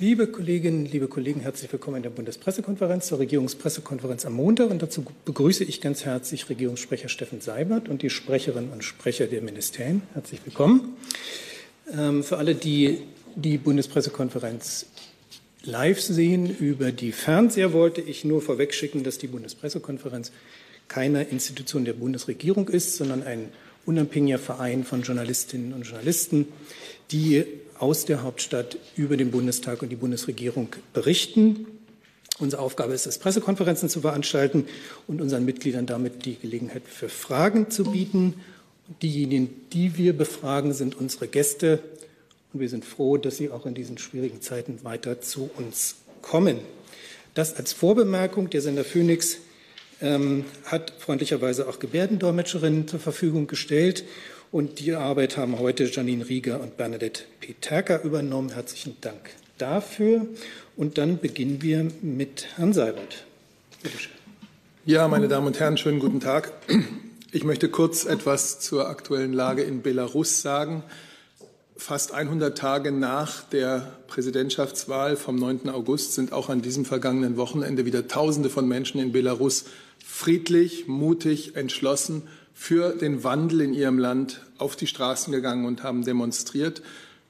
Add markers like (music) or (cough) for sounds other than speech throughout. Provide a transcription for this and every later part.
Liebe Kolleginnen, liebe Kollegen, herzlich willkommen in der Bundespressekonferenz zur Regierungspressekonferenz am Montag. Und dazu begrüße ich ganz herzlich Regierungssprecher Steffen Seibert und die Sprecherinnen und Sprecher der Ministerien. Herzlich willkommen. Ähm, für alle, die die Bundespressekonferenz live sehen über die Fernseher, wollte ich nur vorwegschicken, dass die Bundespressekonferenz keine Institution der Bundesregierung ist, sondern ein unabhängiger Verein von Journalistinnen und Journalisten, die aus der Hauptstadt über den Bundestag und die Bundesregierung berichten. Unsere Aufgabe ist es, Pressekonferenzen zu veranstalten und unseren Mitgliedern damit die Gelegenheit für Fragen zu bieten. Diejenigen, die wir befragen, sind unsere Gäste. Und wir sind froh, dass sie auch in diesen schwierigen Zeiten weiter zu uns kommen. Das als Vorbemerkung. Der Sender Phoenix ähm, hat freundlicherweise auch Gebärdendolmetscherinnen zur Verfügung gestellt. Und die Arbeit haben heute Janine Rieger und Bernadette Peterka übernommen. Herzlichen Dank dafür. Und dann beginnen wir mit Herrn Seibert. Bitte schön. Ja, meine Damen und Herren, schönen guten Tag. Ich möchte kurz etwas zur aktuellen Lage in Belarus sagen. Fast 100 Tage nach der Präsidentschaftswahl vom 9. August sind auch an diesem vergangenen Wochenende wieder Tausende von Menschen in Belarus friedlich, mutig, entschlossen für den Wandel in ihrem Land auf die Straßen gegangen und haben demonstriert.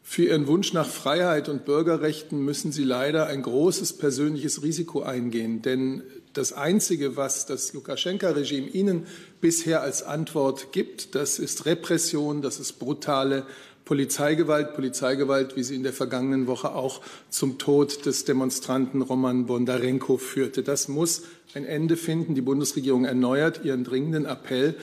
Für ihren Wunsch nach Freiheit und Bürgerrechten müssen sie leider ein großes persönliches Risiko eingehen. Denn das Einzige, was das Lukaschenka-Regime ihnen bisher als Antwort gibt, das ist Repression, das ist brutale Polizeigewalt, Polizeigewalt, wie sie in der vergangenen Woche auch zum Tod des Demonstranten Roman Bondarenko führte. Das muss ein Ende finden. Die Bundesregierung erneuert ihren dringenden Appell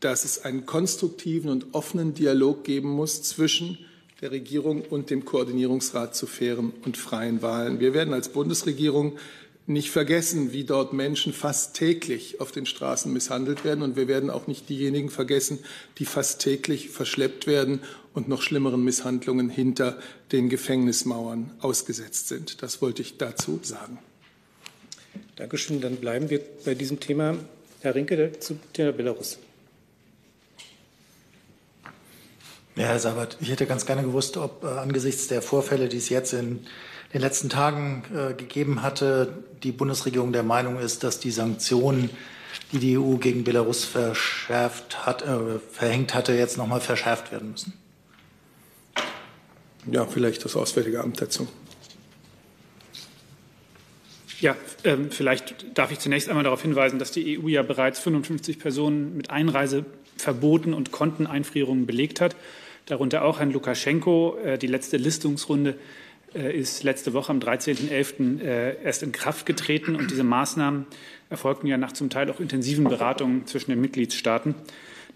dass es einen konstruktiven und offenen Dialog geben muss zwischen der Regierung und dem Koordinierungsrat zu fairen und freien Wahlen. Wir werden als Bundesregierung nicht vergessen, wie dort Menschen fast täglich auf den Straßen misshandelt werden. Und wir werden auch nicht diejenigen vergessen, die fast täglich verschleppt werden und noch schlimmeren Misshandlungen hinter den Gefängnismauern ausgesetzt sind. Das wollte ich dazu sagen. Dankeschön. Dann bleiben wir bei diesem Thema. Herr Rinke zu Thema Belarus. Ja, Herr Sabat, ich hätte ganz gerne gewusst, ob äh, angesichts der Vorfälle, die es jetzt in den letzten Tagen äh, gegeben hatte, die Bundesregierung der Meinung ist, dass die Sanktionen, die die EU gegen Belarus verschärft hat, äh, verhängt hatte, jetzt nochmal verschärft werden müssen. Ja, vielleicht das Auswärtige Amt dazu. Ja, ähm, vielleicht darf ich zunächst einmal darauf hinweisen, dass die EU ja bereits 55 Personen mit Einreiseverboten und Konteneinfrierungen belegt hat darunter auch Herrn Lukaschenko. Äh, die letzte Listungsrunde äh, ist letzte Woche am 13.11. Äh, erst in Kraft getreten und diese Maßnahmen erfolgten ja nach zum Teil auch intensiven Beratungen zwischen den Mitgliedstaaten.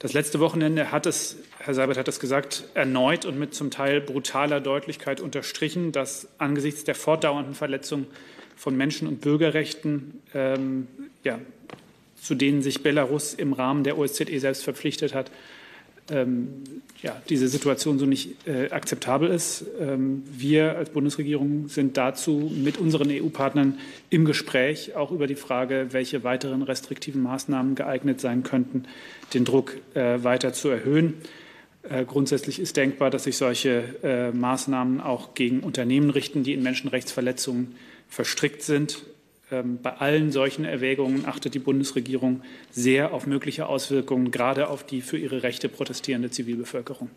Das letzte Wochenende hat es, Herr Seibert hat es gesagt, erneut und mit zum Teil brutaler Deutlichkeit unterstrichen, dass angesichts der fortdauernden Verletzung von Menschen- und Bürgerrechten, ähm, ja, zu denen sich Belarus im Rahmen der OSZE selbst verpflichtet hat, ähm, ja, diese Situation so nicht äh, akzeptabel ist. Ähm, wir als Bundesregierung sind dazu mit unseren EU-Partnern im Gespräch, auch über die Frage, welche weiteren restriktiven Maßnahmen geeignet sein könnten, den Druck äh, weiter zu erhöhen. Äh, grundsätzlich ist denkbar, dass sich solche äh, Maßnahmen auch gegen Unternehmen richten, die in Menschenrechtsverletzungen verstrickt sind. Ähm, bei allen solchen Erwägungen achtet die Bundesregierung sehr auf mögliche Auswirkungen, gerade auf die für ihre Rechte protestierende Zivilbevölkerung.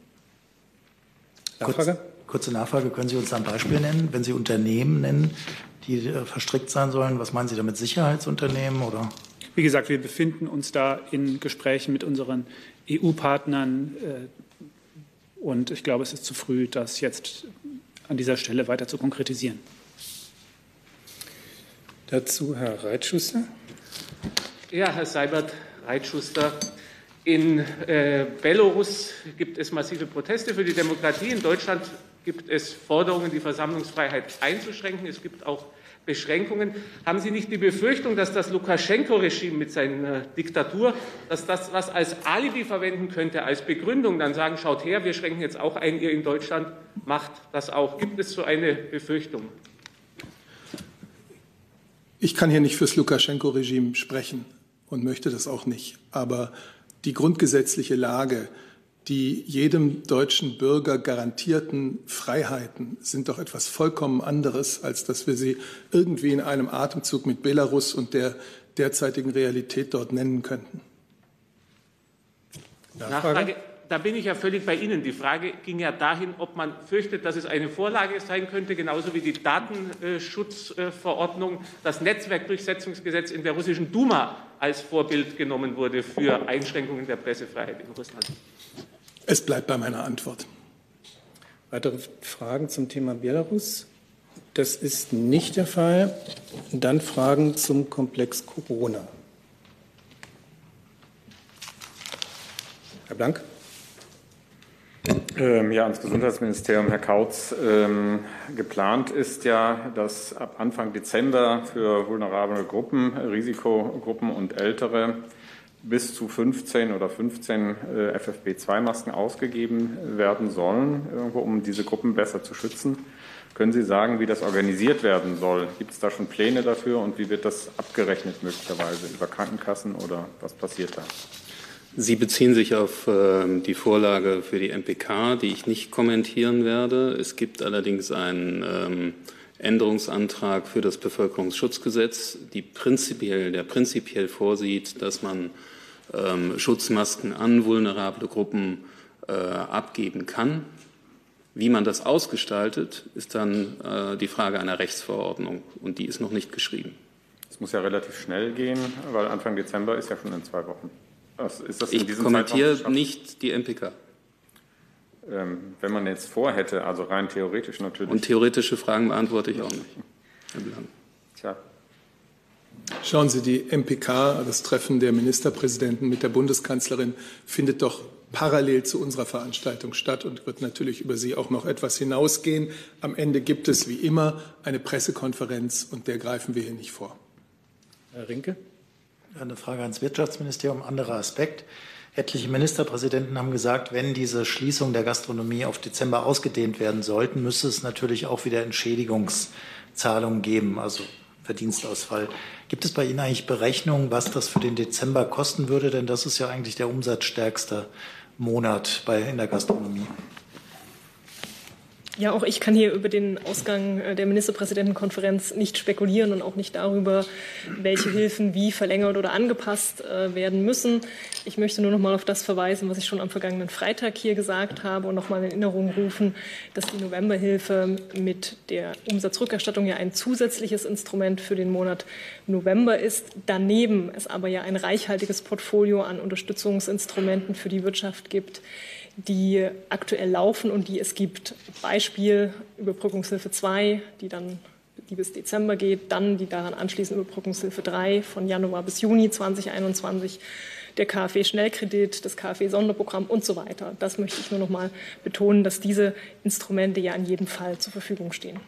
Nachfrage? Kurze Nachfrage. Können Sie uns ein Beispiel nennen, wenn Sie Unternehmen nennen, die äh, verstrickt sein sollen? Was meinen Sie damit? Sicherheitsunternehmen oder? Wie gesagt, wir befinden uns da in Gesprächen mit unseren EU-Partnern. Äh, und ich glaube, es ist zu früh, das jetzt an dieser Stelle weiter zu konkretisieren. Dazu Herr Reitschuster. Ja, Herr Seibert, Reitschuster. In äh, Belarus gibt es massive Proteste für die Demokratie. In Deutschland gibt es Forderungen, die Versammlungsfreiheit einzuschränken. Es gibt auch Beschränkungen. Haben Sie nicht die Befürchtung, dass das Lukaschenko-Regime mit seiner Diktatur, dass das was als Alibi verwenden könnte, als Begründung, dann sagen, schaut her, wir schränken jetzt auch ein, ihr in Deutschland macht das auch. Gibt es so eine Befürchtung? Ich kann hier nicht fürs Lukaschenko-Regime sprechen und möchte das auch nicht. Aber die grundgesetzliche Lage die jedem deutschen Bürger garantierten Freiheiten sind doch etwas vollkommen anderes, als dass wir sie irgendwie in einem Atemzug mit Belarus und der derzeitigen Realität dort nennen könnten. Nachfrage. Da bin ich ja völlig bei Ihnen. Die Frage ging ja dahin, ob man fürchtet, dass es eine Vorlage sein könnte, genauso wie die Datenschutzverordnung, das Netzwerkdurchsetzungsgesetz in der russischen Duma als Vorbild genommen wurde für Einschränkungen der Pressefreiheit in Russland. Es bleibt bei meiner Antwort. Weitere Fragen zum Thema Belarus? Das ist nicht der Fall. Dann Fragen zum Komplex Corona. Herr Blank. Ähm, ja, ans Gesundheitsministerium, Herr Kautz. Ähm, geplant ist ja, dass ab Anfang Dezember für vulnerable Gruppen, Risikogruppen und Ältere bis zu 15 oder 15 äh, FFP2-Masken ausgegeben werden sollen, irgendwo, um diese Gruppen besser zu schützen. Können Sie sagen, wie das organisiert werden soll? Gibt es da schon Pläne dafür und wie wird das abgerechnet möglicherweise über Krankenkassen oder was passiert da? Sie beziehen sich auf äh, die Vorlage für die MPK, die ich nicht kommentieren werde. Es gibt allerdings einen ähm, Änderungsantrag für das Bevölkerungsschutzgesetz, die prinzipiell, der prinzipiell vorsieht, dass man ähm, Schutzmasken an vulnerable Gruppen äh, abgeben kann. Wie man das ausgestaltet, ist dann äh, die Frage einer Rechtsverordnung und die ist noch nicht geschrieben. Es muss ja relativ schnell gehen, weil Anfang Dezember ist ja schon in zwei Wochen. Ich kommentiere nicht die MPK. Ähm, wenn man jetzt vorhätte, also rein theoretisch natürlich. Und theoretische Fragen beantworte ich auch nicht. Tja. Schauen Sie, die MPK, das Treffen der Ministerpräsidenten mit der Bundeskanzlerin, findet doch parallel zu unserer Veranstaltung statt und wird natürlich über sie auch noch etwas hinausgehen. Am Ende gibt es wie immer eine Pressekonferenz und der greifen wir hier nicht vor. Herr Rinke. Eine Frage ans Wirtschaftsministerium, anderer Aspekt. Etliche Ministerpräsidenten haben gesagt, wenn diese Schließung der Gastronomie auf Dezember ausgedehnt werden sollten, müsse es natürlich auch wieder Entschädigungszahlungen geben, also Verdienstausfall. Gibt es bei Ihnen eigentlich Berechnungen, was das für den Dezember kosten würde? Denn das ist ja eigentlich der umsatzstärkste Monat bei, in der Gastronomie. Ja, auch ich kann hier über den Ausgang äh, der Ministerpräsidentenkonferenz nicht spekulieren und auch nicht darüber, welche Hilfen wie verlängert oder angepasst äh, werden müssen. Ich möchte nur noch mal auf das verweisen, was ich schon am vergangenen Freitag hier gesagt habe und noch mal in Erinnerung rufen, dass die Novemberhilfe mit der Umsatzrückerstattung ja ein zusätzliches Instrument für den Monat November ist. Daneben es aber ja ein reichhaltiges Portfolio an Unterstützungsinstrumenten für die Wirtschaft gibt die aktuell laufen und die es gibt. Beispiel Überbrückungshilfe 2, die dann die bis Dezember geht, dann die daran anschließende Überbrückungshilfe 3 von Januar bis Juni 2021, der KfW-Schnellkredit, das KfW-Sonderprogramm und so weiter. Das möchte ich nur noch mal betonen, dass diese Instrumente ja in jedem Fall zur Verfügung stehen.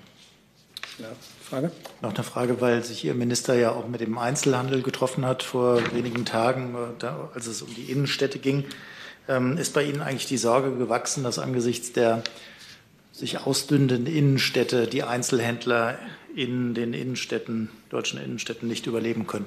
Ja, Frage? Noch eine Frage, weil sich Ihr Minister ja auch mit dem Einzelhandel getroffen hat vor wenigen Tagen, als es um die Innenstädte ging. Ähm, ist bei Ihnen eigentlich die Sorge gewachsen, dass angesichts der sich ausdünnenden Innenstädte die Einzelhändler in den Innenstädten, deutschen Innenstädten nicht überleben können?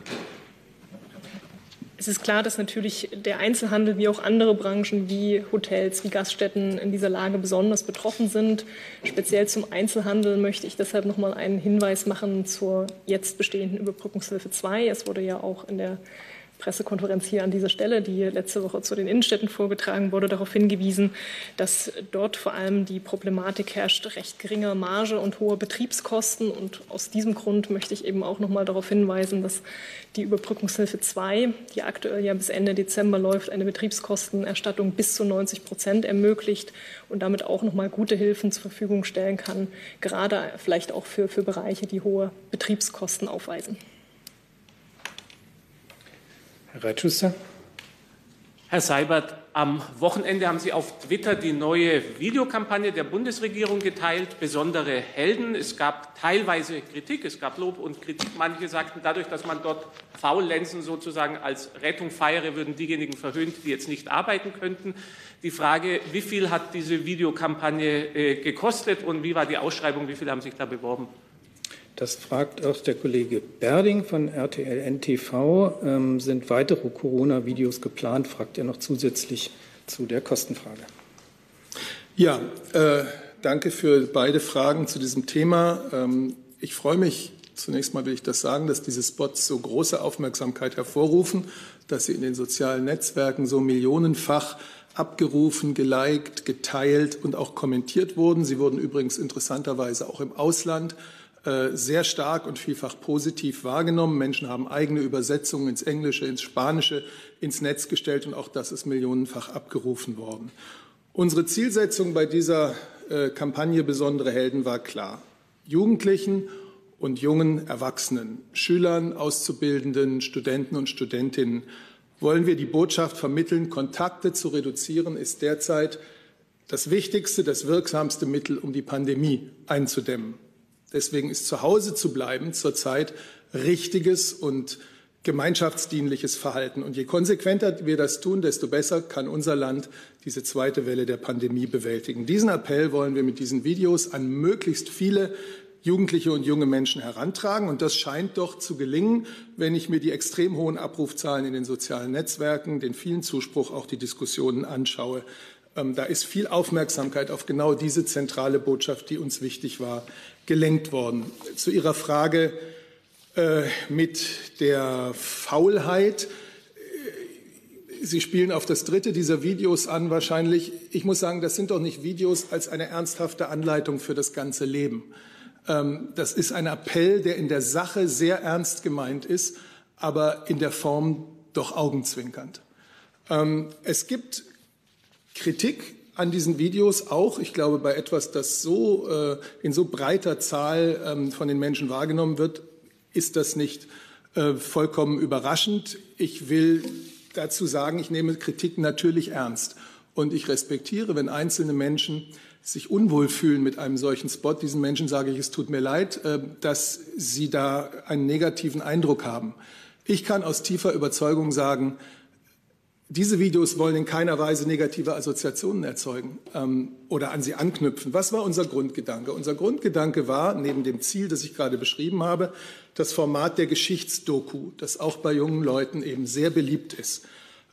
Es ist klar, dass natürlich der Einzelhandel wie auch andere Branchen wie Hotels, wie Gaststätten in dieser Lage besonders betroffen sind. Speziell zum Einzelhandel möchte ich deshalb noch mal einen Hinweis machen zur jetzt bestehenden Überbrückungshilfe 2. Es wurde ja auch in der Pressekonferenz hier an dieser Stelle, die letzte Woche zu den Innenstädten vorgetragen wurde, darauf hingewiesen, dass dort vor allem die Problematik herrscht, recht geringer Marge und hohe Betriebskosten. Und aus diesem Grund möchte ich eben auch noch mal darauf hinweisen, dass die Überbrückungshilfe 2, die aktuell ja bis Ende Dezember läuft, eine Betriebskostenerstattung bis zu 90 Prozent ermöglicht und damit auch noch mal gute Hilfen zur Verfügung stellen kann, gerade vielleicht auch für, für Bereiche, die hohe Betriebskosten aufweisen. Herr Reitschuster. Herr Seibert, am Wochenende haben Sie auf Twitter die neue Videokampagne der Bundesregierung geteilt, besondere Helden. Es gab teilweise Kritik, es gab Lob und Kritik. Manche sagten, dadurch, dass man dort Faulenzen sozusagen als Rettung feiere, würden diejenigen verhöhnt, die jetzt nicht arbeiten könnten. Die Frage, wie viel hat diese Videokampagne äh, gekostet und wie war die Ausschreibung, wie viele haben sich da beworben? Das fragt auch der Kollege Berding von RTL NTV. Ähm, sind weitere Corona-Videos geplant? Fragt er noch zusätzlich zu der Kostenfrage. Ja, äh, danke für beide Fragen zu diesem Thema. Ähm, ich freue mich, zunächst mal will ich das sagen, dass diese Spots so große Aufmerksamkeit hervorrufen, dass sie in den sozialen Netzwerken so millionenfach abgerufen, geliked, geteilt und auch kommentiert wurden. Sie wurden übrigens interessanterweise auch im Ausland sehr stark und vielfach positiv wahrgenommen. Menschen haben eigene Übersetzungen ins Englische, ins Spanische ins Netz gestellt und auch das ist millionenfach abgerufen worden. Unsere Zielsetzung bei dieser äh, Kampagne Besondere Helden war klar. Jugendlichen und jungen Erwachsenen, Schülern, Auszubildenden, Studenten und Studentinnen wollen wir die Botschaft vermitteln, Kontakte zu reduzieren ist derzeit das wichtigste, das wirksamste Mittel, um die Pandemie einzudämmen. Deswegen ist zu Hause zu bleiben zurzeit richtiges und gemeinschaftsdienliches Verhalten. Und je konsequenter wir das tun, desto besser kann unser Land diese zweite Welle der Pandemie bewältigen. Diesen Appell wollen wir mit diesen Videos an möglichst viele Jugendliche und junge Menschen herantragen. Und das scheint doch zu gelingen, wenn ich mir die extrem hohen Abrufzahlen in den sozialen Netzwerken, den vielen Zuspruch, auch die Diskussionen anschaue. Ähm, da ist viel Aufmerksamkeit auf genau diese zentrale Botschaft, die uns wichtig war, gelenkt worden. Zu Ihrer Frage äh, mit der Faulheit. Sie spielen auf das dritte dieser Videos an wahrscheinlich. Ich muss sagen, das sind doch nicht Videos als eine ernsthafte Anleitung für das ganze Leben. Ähm, das ist ein Appell, der in der Sache sehr ernst gemeint ist, aber in der Form doch augenzwinkernd. Ähm, es gibt Kritik an diesen Videos auch, ich glaube, bei etwas, das so äh, in so breiter Zahl ähm, von den Menschen wahrgenommen wird, ist das nicht äh, vollkommen überraschend. Ich will dazu sagen, ich nehme Kritik natürlich ernst und ich respektiere, wenn einzelne Menschen sich unwohl fühlen mit einem solchen Spot. Diesen Menschen sage ich, es tut mir leid, äh, dass sie da einen negativen Eindruck haben. Ich kann aus tiefer Überzeugung sagen, diese Videos wollen in keiner Weise negative Assoziationen erzeugen ähm, oder an sie anknüpfen. Was war unser Grundgedanke? Unser Grundgedanke war, neben dem Ziel, das ich gerade beschrieben habe, das Format der Geschichtsdoku, das auch bei jungen Leuten eben sehr beliebt ist.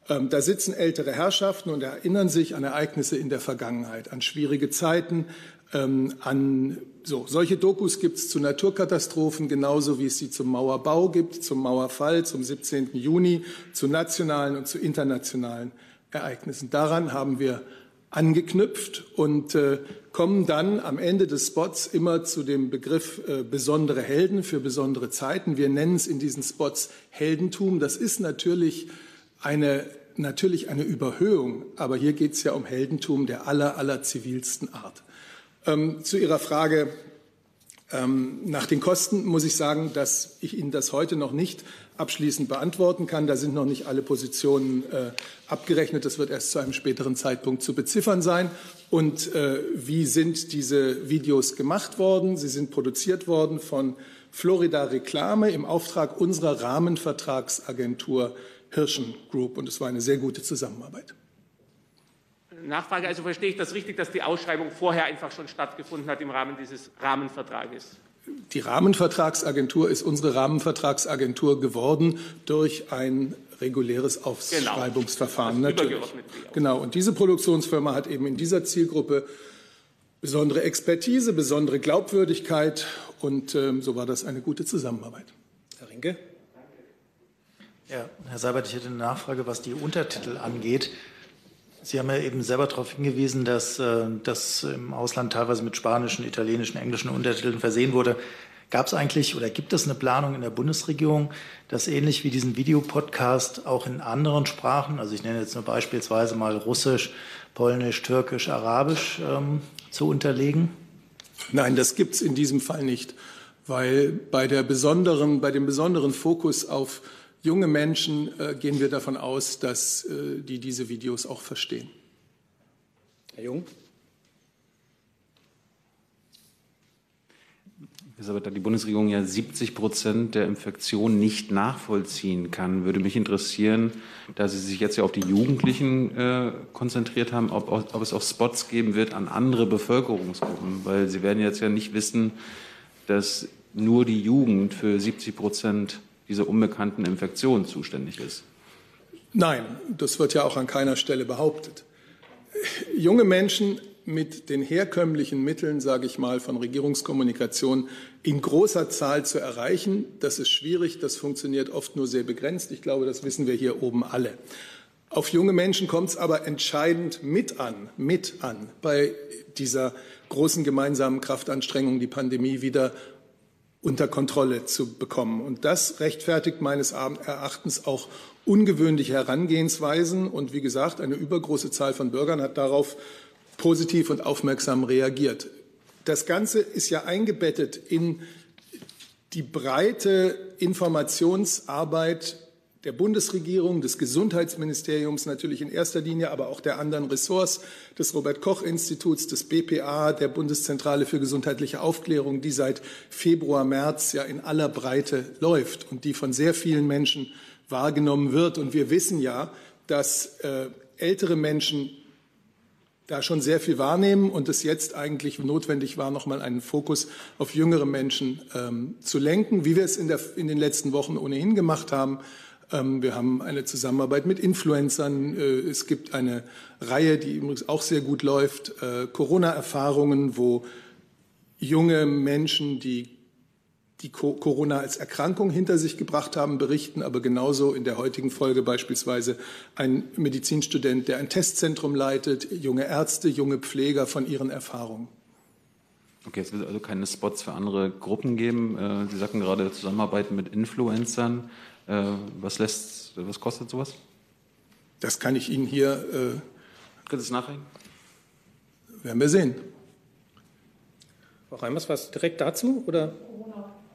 Ähm, da sitzen ältere Herrschaften und erinnern sich an Ereignisse in der Vergangenheit, an schwierige Zeiten, ähm, an so, solche Dokus gibt es zu Naturkatastrophen, genauso wie es sie zum Mauerbau gibt, zum Mauerfall, zum 17. Juni, zu nationalen und zu internationalen Ereignissen. Daran haben wir angeknüpft und äh, kommen dann am Ende des Spots immer zu dem Begriff äh, besondere Helden für besondere Zeiten. Wir nennen es in diesen Spots Heldentum. Das ist natürlich eine, natürlich eine Überhöhung, aber hier geht es ja um Heldentum der aller, aller zivilsten Art. Ähm, zu Ihrer Frage ähm, nach den Kosten muss ich sagen, dass ich Ihnen das heute noch nicht abschließend beantworten kann. Da sind noch nicht alle Positionen äh, abgerechnet. Das wird erst zu einem späteren Zeitpunkt zu beziffern sein. Und äh, wie sind diese Videos gemacht worden? Sie sind produziert worden von Florida Reklame im Auftrag unserer Rahmenvertragsagentur Hirschen Group. Und es war eine sehr gute Zusammenarbeit. Nachfrage. Also verstehe ich das richtig, dass die Ausschreibung vorher einfach schon stattgefunden hat im Rahmen dieses Rahmenvertrages? Die Rahmenvertragsagentur ist unsere Rahmenvertragsagentur geworden durch ein reguläres. Ausschreibungsverfahren. Genau. Natürlich. Genau. Und diese Produktionsfirma hat eben in dieser Zielgruppe besondere Expertise, besondere Glaubwürdigkeit und ähm, so war das eine gute Zusammenarbeit. Herr Rinke. Ja, Herr Seibert, ich hätte eine Nachfrage, was die Untertitel angeht. Sie haben ja eben selber darauf hingewiesen, dass äh, das im Ausland teilweise mit spanischen, italienischen, englischen Untertiteln versehen wurde. Gab es eigentlich oder gibt es eine Planung in der Bundesregierung, das ähnlich wie diesen Videopodcast auch in anderen Sprachen, also ich nenne jetzt nur beispielsweise mal Russisch, Polnisch, Türkisch, Arabisch ähm, zu unterlegen? Nein, das gibt es in diesem Fall nicht, weil bei, der besonderen, bei dem besonderen Fokus auf junge Menschen äh, gehen wir davon aus, dass äh, die diese Videos auch verstehen. Herr Jung. Da die Bundesregierung ja 70 Prozent der Infektionen nicht nachvollziehen kann, würde mich interessieren, da Sie sich jetzt ja auf die Jugendlichen äh, konzentriert haben, ob, ob, es auch Spots geben wird an andere Bevölkerungsgruppen, weil Sie werden jetzt ja nicht wissen, dass nur die Jugend für 70 Prozent dieser unbekannten Infektion zuständig ist. Nein, das wird ja auch an keiner Stelle behauptet. junge Menschen mit den herkömmlichen Mitteln, sage ich mal, von Regierungskommunikation in großer Zahl zu erreichen. Das ist schwierig, das funktioniert oft nur sehr begrenzt. Ich glaube, das wissen wir hier oben alle. Auf junge Menschen kommt es aber entscheidend mit an, mit an, bei dieser großen gemeinsamen Kraftanstrengung, die Pandemie wieder unter Kontrolle zu bekommen. Und das rechtfertigt meines Erachtens auch ungewöhnliche Herangehensweisen. Und wie gesagt, eine übergroße Zahl von Bürgern hat darauf positiv und aufmerksam reagiert. Das Ganze ist ja eingebettet in die breite Informationsarbeit der Bundesregierung, des Gesundheitsministeriums natürlich in erster Linie, aber auch der anderen Ressorts, des Robert Koch Instituts, des BPA, der Bundeszentrale für gesundheitliche Aufklärung, die seit Februar, März ja in aller Breite läuft und die von sehr vielen Menschen wahrgenommen wird. Und wir wissen ja, dass äh, ältere Menschen da schon sehr viel wahrnehmen und es jetzt eigentlich notwendig war, noch mal einen Fokus auf jüngere Menschen ähm, zu lenken, wie wir es in, der, in, den letzten Wochen ohnehin gemacht haben. Ähm, wir haben eine Zusammenarbeit mit Influencern. Äh, es gibt eine Reihe, die übrigens auch sehr gut läuft, äh, Corona-Erfahrungen, wo junge Menschen, die die Corona als Erkrankung hinter sich gebracht haben, berichten, aber genauso in der heutigen Folge beispielsweise ein Medizinstudent, der ein Testzentrum leitet, junge Ärzte, junge Pfleger von ihren Erfahrungen. Okay, es wird also keine Spots für andere Gruppen geben. Äh, Sie sagten gerade Zusammenarbeiten mit Influencern. Äh, was lässt, was kostet sowas? Das kann ich Ihnen hier. Äh, Können Sie es nachreichen? Werden wir sehen. Frau Reimers, was direkt dazu? Oder?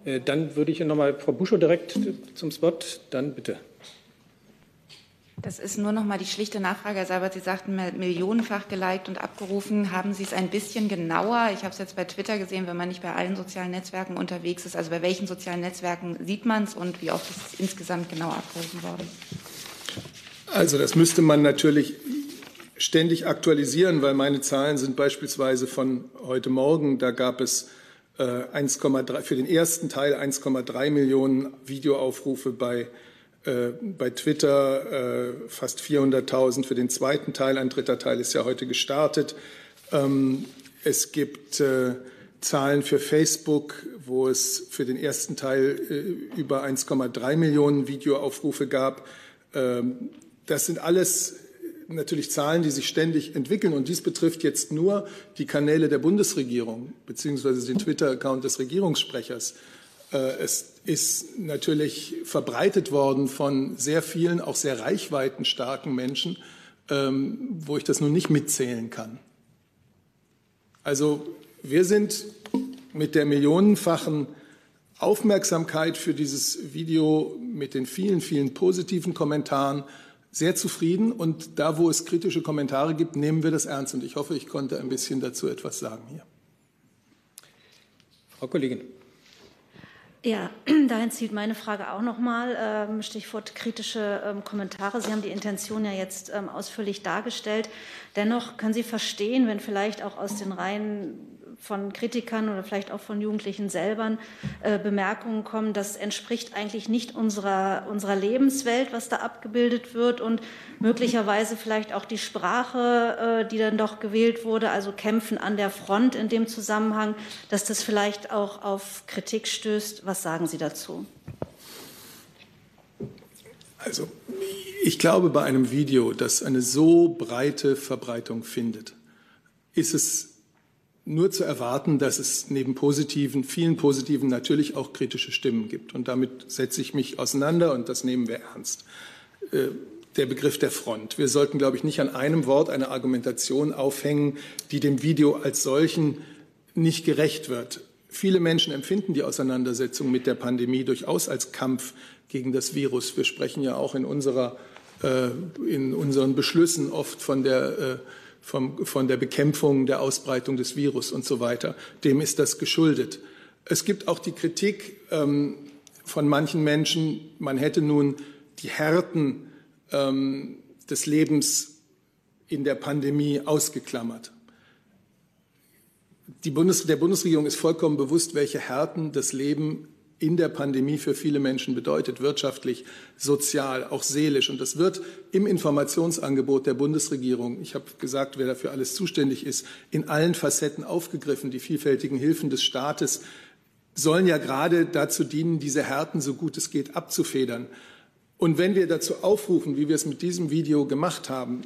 Äh, dann würde ich nochmal Frau Buschow direkt zum Spot. Dann bitte. Das ist nur noch mal die schlichte Nachfrage, Herr Seibert. Sie sagten millionenfach geliked und abgerufen. Haben Sie es ein bisschen genauer? Ich habe es jetzt bei Twitter gesehen, wenn man nicht bei allen sozialen Netzwerken unterwegs ist. Also bei welchen sozialen Netzwerken sieht man es und wie oft ist es insgesamt genau abgerufen worden? Also das müsste man natürlich ständig aktualisieren, weil meine Zahlen sind beispielsweise von heute Morgen. Da gab es 1,3, äh, für den ersten Teil 1,3 Millionen Videoaufrufe bei, äh, bei Twitter, äh, fast 400.000 für den zweiten Teil. Ein dritter Teil ist ja heute gestartet. Ähm, es gibt äh, Zahlen für Facebook, wo es für den ersten Teil äh, über 1,3 Millionen Videoaufrufe gab. Ähm, das sind alles natürlich Zahlen, die sich ständig entwickeln. Und dies betrifft jetzt nur die Kanäle der Bundesregierung beziehungsweise den Twitter-Account des Regierungssprechers. Äh, es ist natürlich verbreitet worden von sehr vielen, auch sehr reichweitenstarken Menschen, ähm, wo ich das nun nicht mitzählen kann. Also wir sind mit der millionenfachen Aufmerksamkeit für dieses Video, mit den vielen, vielen positiven Kommentaren sehr zufrieden und da, wo es kritische Kommentare gibt, nehmen wir das ernst. Und ich hoffe, ich konnte ein bisschen dazu etwas sagen hier. Frau Kollegin. Ja, (clears throat) dahin zielt meine Frage auch nochmal. Ähm, Stichwort kritische ähm, Kommentare. Sie haben die Intention ja jetzt ähm, ausführlich dargestellt. Dennoch können Sie verstehen, wenn vielleicht auch aus den Reihen von Kritikern oder vielleicht auch von Jugendlichen selber äh, Bemerkungen kommen, das entspricht eigentlich nicht unserer, unserer Lebenswelt, was da abgebildet wird und möglicherweise vielleicht auch die Sprache, äh, die dann doch gewählt wurde, also Kämpfen an der Front in dem Zusammenhang, dass das vielleicht auch auf Kritik stößt. Was sagen Sie dazu? Also ich glaube, bei einem Video, das eine so breite Verbreitung findet, ist es nur zu erwarten, dass es neben positiven, vielen positiven natürlich auch kritische Stimmen gibt. Und damit setze ich mich auseinander und das nehmen wir ernst. Äh, der Begriff der Front. Wir sollten, glaube ich, nicht an einem Wort eine Argumentation aufhängen, die dem Video als solchen nicht gerecht wird. Viele Menschen empfinden die Auseinandersetzung mit der Pandemie durchaus als Kampf gegen das Virus. Wir sprechen ja auch in, unserer, äh, in unseren Beschlüssen oft von der äh, vom, von der Bekämpfung der Ausbreitung des Virus und so weiter. Dem ist das geschuldet. Es gibt auch die Kritik ähm, von manchen Menschen, man hätte nun die Härten ähm, des Lebens in der Pandemie ausgeklammert. Bundes der Bundesregierung ist vollkommen bewusst, welche Härten das Leben in der Pandemie für viele Menschen bedeutet, wirtschaftlich, sozial, auch seelisch. Und das wird im Informationsangebot der Bundesregierung, ich habe gesagt, wer dafür alles zuständig ist, in allen Facetten aufgegriffen. Die vielfältigen Hilfen des Staates sollen ja gerade dazu dienen, diese Härten so gut es geht abzufedern. Und wenn wir dazu aufrufen, wie wir es mit diesem Video gemacht haben,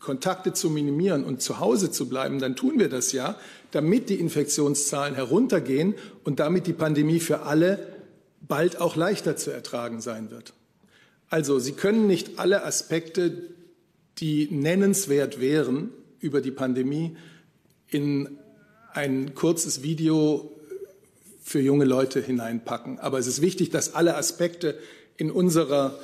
Kontakte zu minimieren und zu Hause zu bleiben, dann tun wir das ja, damit die Infektionszahlen heruntergehen und damit die Pandemie für alle bald auch leichter zu ertragen sein wird. Also Sie können nicht alle Aspekte, die nennenswert wären über die Pandemie, in ein kurzes Video für junge Leute hineinpacken. Aber es ist wichtig, dass alle Aspekte in unserer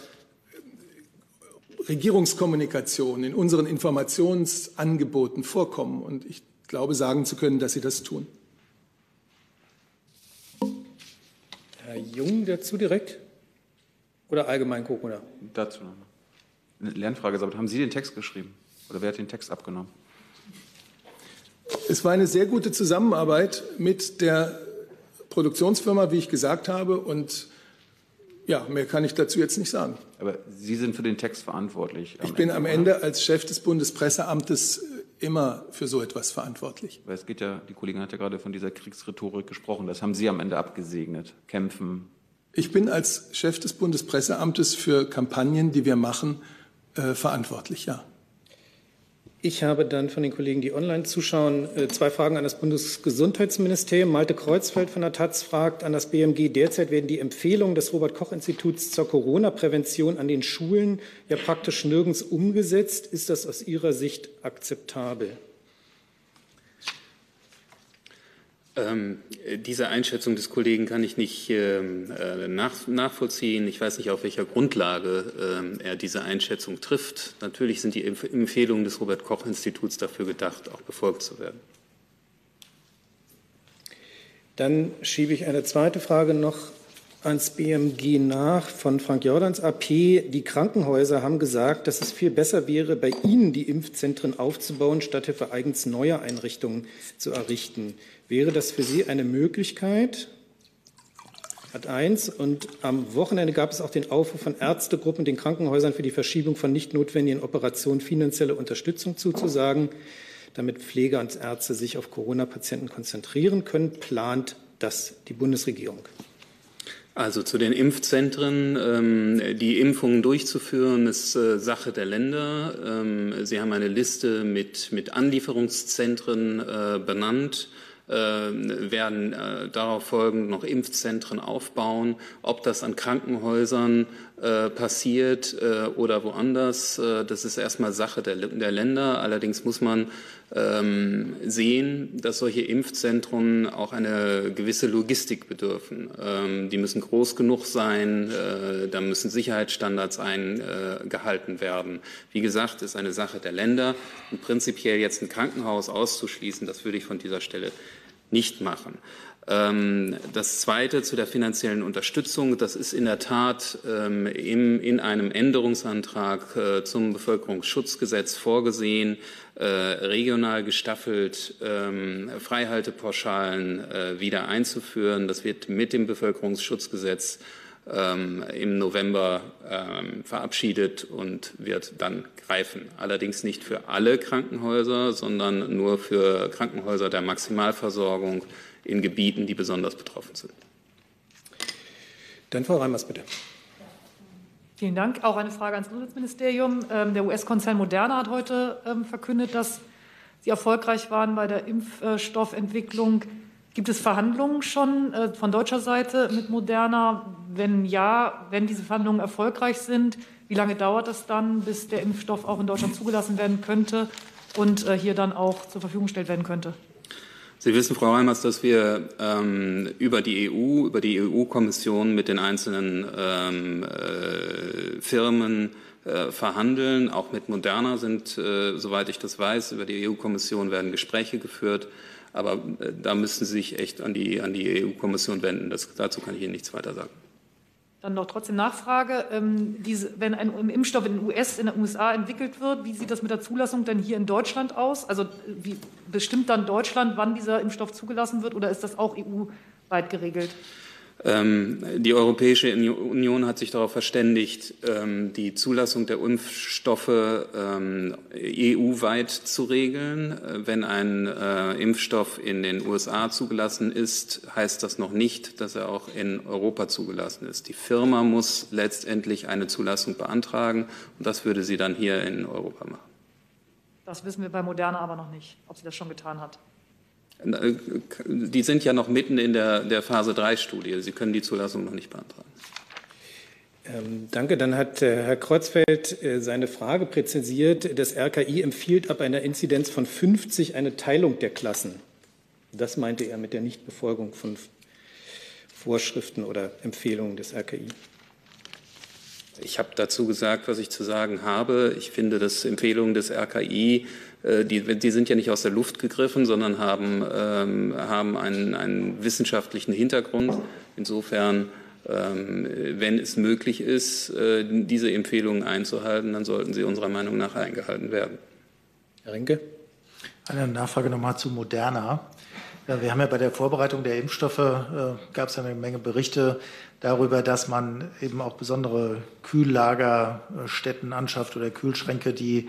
Regierungskommunikation, in unseren Informationsangeboten vorkommen. Und ich glaube, sagen zu können, dass Sie das tun. Herr Jung, dazu direkt? Oder allgemein Corona? Dazu noch. Eine Lernfrage, aber haben Sie den Text geschrieben? Oder wer hat den Text abgenommen? Es war eine sehr gute Zusammenarbeit mit der Produktionsfirma, wie ich gesagt habe. Und ja, mehr kann ich dazu jetzt nicht sagen. Aber Sie sind für den Text verantwortlich. Ich bin Ende, am Ende oder? als Chef des Bundespresseamtes immer für so etwas verantwortlich. Weil es geht ja, die Kollegin hat ja gerade von dieser Kriegsrhetorik gesprochen. Das haben Sie am Ende abgesegnet. Kämpfen. Ich bin als Chef des Bundespresseamtes für Kampagnen, die wir machen, äh, verantwortlich, ja. Ich habe dann von den Kollegen, die online zuschauen, äh, zwei Fragen an das Bundesgesundheitsministerium. Malte Kreuzfeld von der Taz fragt an das BMG. Derzeit werden die Empfehlungen des Robert-Koch-Instituts zur Corona-Prävention an den Schulen ja praktisch nirgends umgesetzt. Ist das aus Ihrer Sicht akzeptabel? Ähm, diese Einschätzung des Kollegen kann ich nicht ähm, äh, nach, nachvollziehen. Ich weiß nicht, auf welcher Grundlage ähm, er diese Einschätzung trifft. Natürlich sind die Empfehlungen des Robert Koch Instituts dafür gedacht, auch befolgt zu werden. Dann schiebe ich eine zweite Frage noch ans BMG nach von Frank Jordans AP. Die Krankenhäuser haben gesagt, dass es viel besser wäre, bei ihnen die Impfzentren aufzubauen, statt für eigens neue Einrichtungen zu errichten. Wäre das für Sie eine Möglichkeit? Hat eins. Und am Wochenende gab es auch den Aufruf von Ärztegruppen, den Krankenhäusern für die Verschiebung von nicht notwendigen Operationen finanzielle Unterstützung zuzusagen, damit Pfleger und Ärzte sich auf Corona-Patienten konzentrieren können. Plant das die Bundesregierung? Also zu den Impfzentren. Ähm, die Impfungen durchzuführen ist äh, Sache der Länder. Ähm, Sie haben eine Liste mit, mit Anlieferungszentren äh, benannt. Äh, werden darauf folgend noch Impfzentren aufbauen. Ob das an Krankenhäusern äh, passiert oder woanders, das ist erstmal Sache der, der Länder. Allerdings muss man ähm, sehen, dass solche Impfzentren auch eine gewisse Logistik bedürfen. Ähm, die müssen groß genug sein, äh, da müssen Sicherheitsstandards eingehalten werden. Wie gesagt, ist eine Sache der Länder. Und prinzipiell jetzt ein Krankenhaus auszuschließen, das würde ich von dieser Stelle nicht machen. Ähm, das Zweite zu der finanziellen Unterstützung, das ist in der Tat ähm, in einem Änderungsantrag äh, zum Bevölkerungsschutzgesetz vorgesehen, äh, regional gestaffelt ähm, Freihaltepauschalen äh, wieder einzuführen. Das wird mit dem Bevölkerungsschutzgesetz im November verabschiedet und wird dann greifen. Allerdings nicht für alle Krankenhäuser, sondern nur für Krankenhäuser der Maximalversorgung in Gebieten, die besonders betroffen sind. Dann Frau Reimers, bitte. Vielen Dank. Auch eine Frage ans Gesundheitsministerium. Ähm, der US-Konzern Moderna hat heute ähm, verkündet, dass sie erfolgreich waren bei der Impfstoffentwicklung. Gibt es Verhandlungen schon äh, von deutscher Seite mit Moderna? Wenn ja, wenn diese Verhandlungen erfolgreich sind, wie lange dauert es dann, bis der Impfstoff auch in Deutschland zugelassen werden könnte und äh, hier dann auch zur Verfügung gestellt werden könnte? Sie wissen, Frau Reimers, dass wir ähm, über die EU, über die EU-Kommission mit den einzelnen ähm, äh, Firmen äh, verhandeln. Auch mit Moderna sind, äh, soweit ich das weiß, über die EU-Kommission werden Gespräche geführt. Aber äh, da müssen Sie sich echt an die, an die EU-Kommission wenden. Das, dazu kann ich Ihnen nichts weiter sagen. Dann noch trotzdem Nachfrage. Ähm, diese, wenn ein Impfstoff in den US, in den USA entwickelt wird, wie sieht das mit der Zulassung denn hier in Deutschland aus? Also wie bestimmt dann Deutschland, wann dieser Impfstoff zugelassen wird oder ist das auch EU-weit geregelt? Ähm, die Europäische Union hat sich darauf verständigt, ähm, die Zulassung der Impfstoffe ähm, EU-weit zu regeln. Äh, wenn ein äh, Impfstoff in den USA zugelassen ist, heißt das noch nicht, dass er auch in Europa zugelassen ist. Die Firma muss letztendlich eine Zulassung beantragen und das würde sie dann hier in Europa machen. Das wissen wir bei Moderna aber noch nicht, ob sie das schon getan hat. Äh, die sind ja noch mitten in der, der Phase 3-Studie. Sie können die Zulassung noch nicht beantragen. Ähm, danke. Dann hat äh, Herr Kreuzfeld äh, seine Frage präzisiert. Das RKI empfiehlt ab einer Inzidenz von 50 eine Teilung der Klassen. Das meinte er mit der Nichtbefolgung von Vorschriften oder Empfehlungen des RKI. Ich habe dazu gesagt, was ich zu sagen habe. Ich finde, dass Empfehlungen des RKI, die, die sind ja nicht aus der Luft gegriffen, sondern haben, ähm, haben einen, einen wissenschaftlichen Hintergrund. Insofern, ähm, wenn es möglich ist, äh, diese Empfehlungen einzuhalten, dann sollten sie unserer Meinung nach eingehalten werden. Herr Rinke? Eine Nachfrage nochmal zu Moderna. Ja, wir haben ja bei der Vorbereitung der Impfstoffe, äh, gab es eine Menge Berichte darüber, dass man eben auch besondere Kühllagerstätten anschafft oder Kühlschränke, die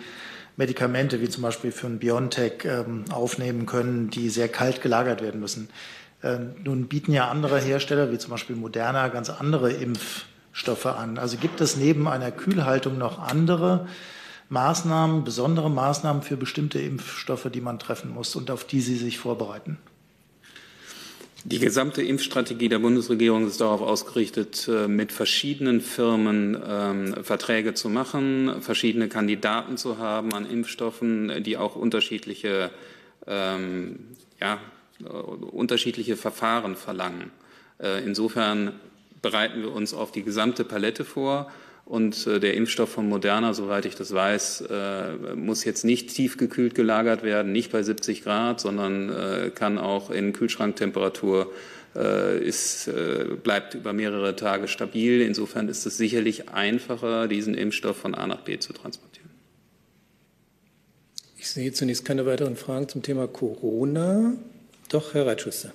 Medikamente wie zum Beispiel für ein BioNTech ähm, aufnehmen können, die sehr kalt gelagert werden müssen. Ähm, nun bieten ja andere Hersteller, wie zum Beispiel Moderna, ganz andere Impfstoffe an. Also gibt es neben einer Kühlhaltung noch andere Maßnahmen, besondere Maßnahmen für bestimmte Impfstoffe, die man treffen muss und auf die Sie sich vorbereiten? Die gesamte Impfstrategie der Bundesregierung ist darauf ausgerichtet, äh, mit verschiedenen Firmen ähm, Verträge zu machen, verschiedene Kandidaten zu haben an Impfstoffen, die auch unterschiedliche, ähm, ja, äh, unterschiedliche Verfahren verlangen. Äh, insofern bereiten wir uns auf die gesamte Palette vor und äh, der Impfstoff von Moderna, soweit ich das weiß, äh, muss jetzt nicht tiefgekühlt gelagert werden, nicht bei 70 Grad, sondern äh, kann auch in Kühlschranktemperatur ist, bleibt über mehrere Tage stabil. Insofern ist es sicherlich einfacher, diesen Impfstoff von A nach B zu transportieren. Ich sehe zunächst keine weiteren Fragen zum Thema Corona. Doch, Herr Reitschuster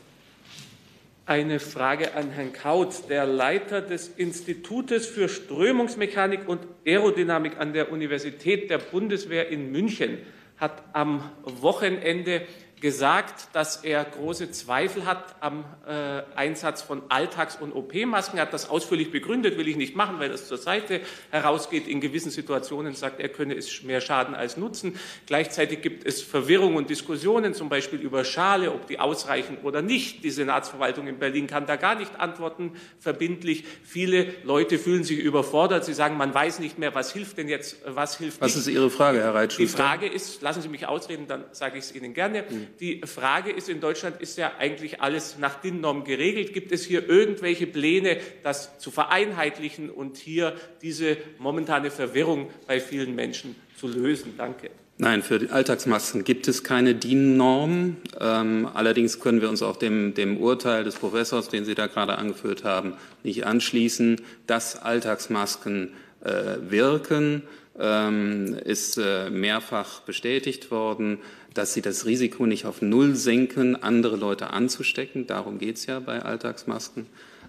eine Frage an Herrn Kautz, der Leiter des Institutes für Strömungsmechanik und Aerodynamik an der Universität der Bundeswehr in München hat am Wochenende gesagt, dass er große Zweifel hat am äh, Einsatz von Alltags- und OP-Masken. Er hat das ausführlich begründet, will ich nicht machen, weil das zur Seite herausgeht. In gewissen Situationen sagt er, könne es mehr schaden als nutzen. Gleichzeitig gibt es Verwirrung und Diskussionen, zum Beispiel über Schale, ob die ausreichen oder nicht. Die Senatsverwaltung in Berlin kann da gar nicht antworten, verbindlich. Viele Leute fühlen sich überfordert. Sie sagen, man weiß nicht mehr, was hilft denn jetzt, was hilft was nicht. Was ist Ihre Frage, Herr Reitschuster? Die Frage ist, lassen Sie mich ausreden, dann sage ich es Ihnen gerne. Mhm. Die Frage ist, in Deutschland ist ja eigentlich alles nach DIN-Norm geregelt. Gibt es hier irgendwelche Pläne, das zu vereinheitlichen und hier diese momentane Verwirrung bei vielen Menschen zu lösen? Danke. Nein, für die Alltagsmasken gibt es keine DIN-Norm. Ähm, allerdings können wir uns auch dem, dem, Urteil des Professors, den Sie da gerade angeführt haben, nicht anschließen, dass Alltagsmasken äh, wirken, ähm, ist äh, mehrfach bestätigt worden dass sie das Risiko nicht auf Null senken, andere Leute anzustecken. Darum geht es ja bei Alltagsmasken.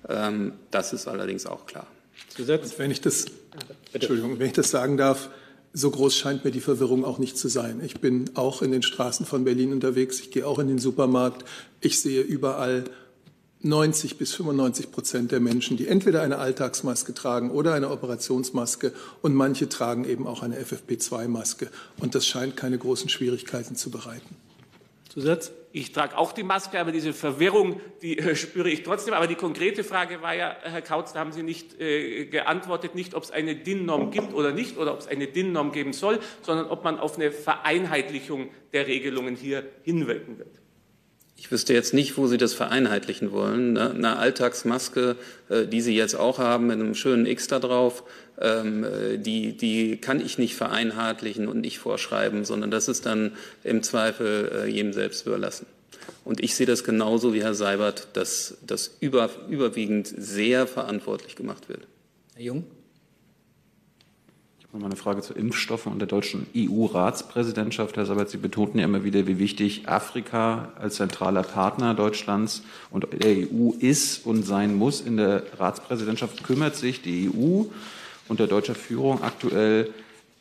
Ähm, das ist allerdings auch klar. Zusatz? Wenn ich das, Entschuldigung, wenn ich das sagen darf, so groß scheint mir die Verwirrung auch nicht zu sein. Ich bin auch in den Straßen von Berlin unterwegs. Ich gehe auch in den Supermarkt. Ich sehe überall 90 bis 95 Prozent der Menschen, die entweder eine Alltagsmaske tragen oder eine Operationsmaske und manche tragen eben auch eine FFP2-Maske. Und das scheint keine großen Schwierigkeiten zu bereiten. Zusatz? Ich trage auch die Maske, aber diese Verwirrung, die äh, spüre ich trotzdem. Aber die konkrete Frage war ja, Herr Kautz, da haben Sie nicht äh, geantwortet, nicht ob es eine DIN-Norm gibt oder nicht oder ob es eine DIN-Norm geben soll, sondern ob man auf eine Vereinheitlichung der Regelungen hier hinwirken wird. Ich wüsste jetzt nicht, wo Sie das vereinheitlichen wollen. Ne? Eine Alltagsmaske, äh, die Sie jetzt auch haben, mit einem schönen X da drauf, ähm, äh, die, die kann ich nicht vereinheitlichen und nicht vorschreiben, sondern das ist dann im Zweifel äh, jedem selbst überlassen. Und ich sehe das genauso wie Herr Seibert, dass das über, überwiegend sehr verantwortlich gemacht wird. Herr Jung? Nochmal eine Frage zu Impfstoffen und der deutschen EU-Ratspräsidentschaft. Herr Sabat, Sie betonten ja immer wieder, wie wichtig Afrika als zentraler Partner Deutschlands und der EU ist und sein muss. In der Ratspräsidentschaft kümmert sich die EU unter deutscher Führung aktuell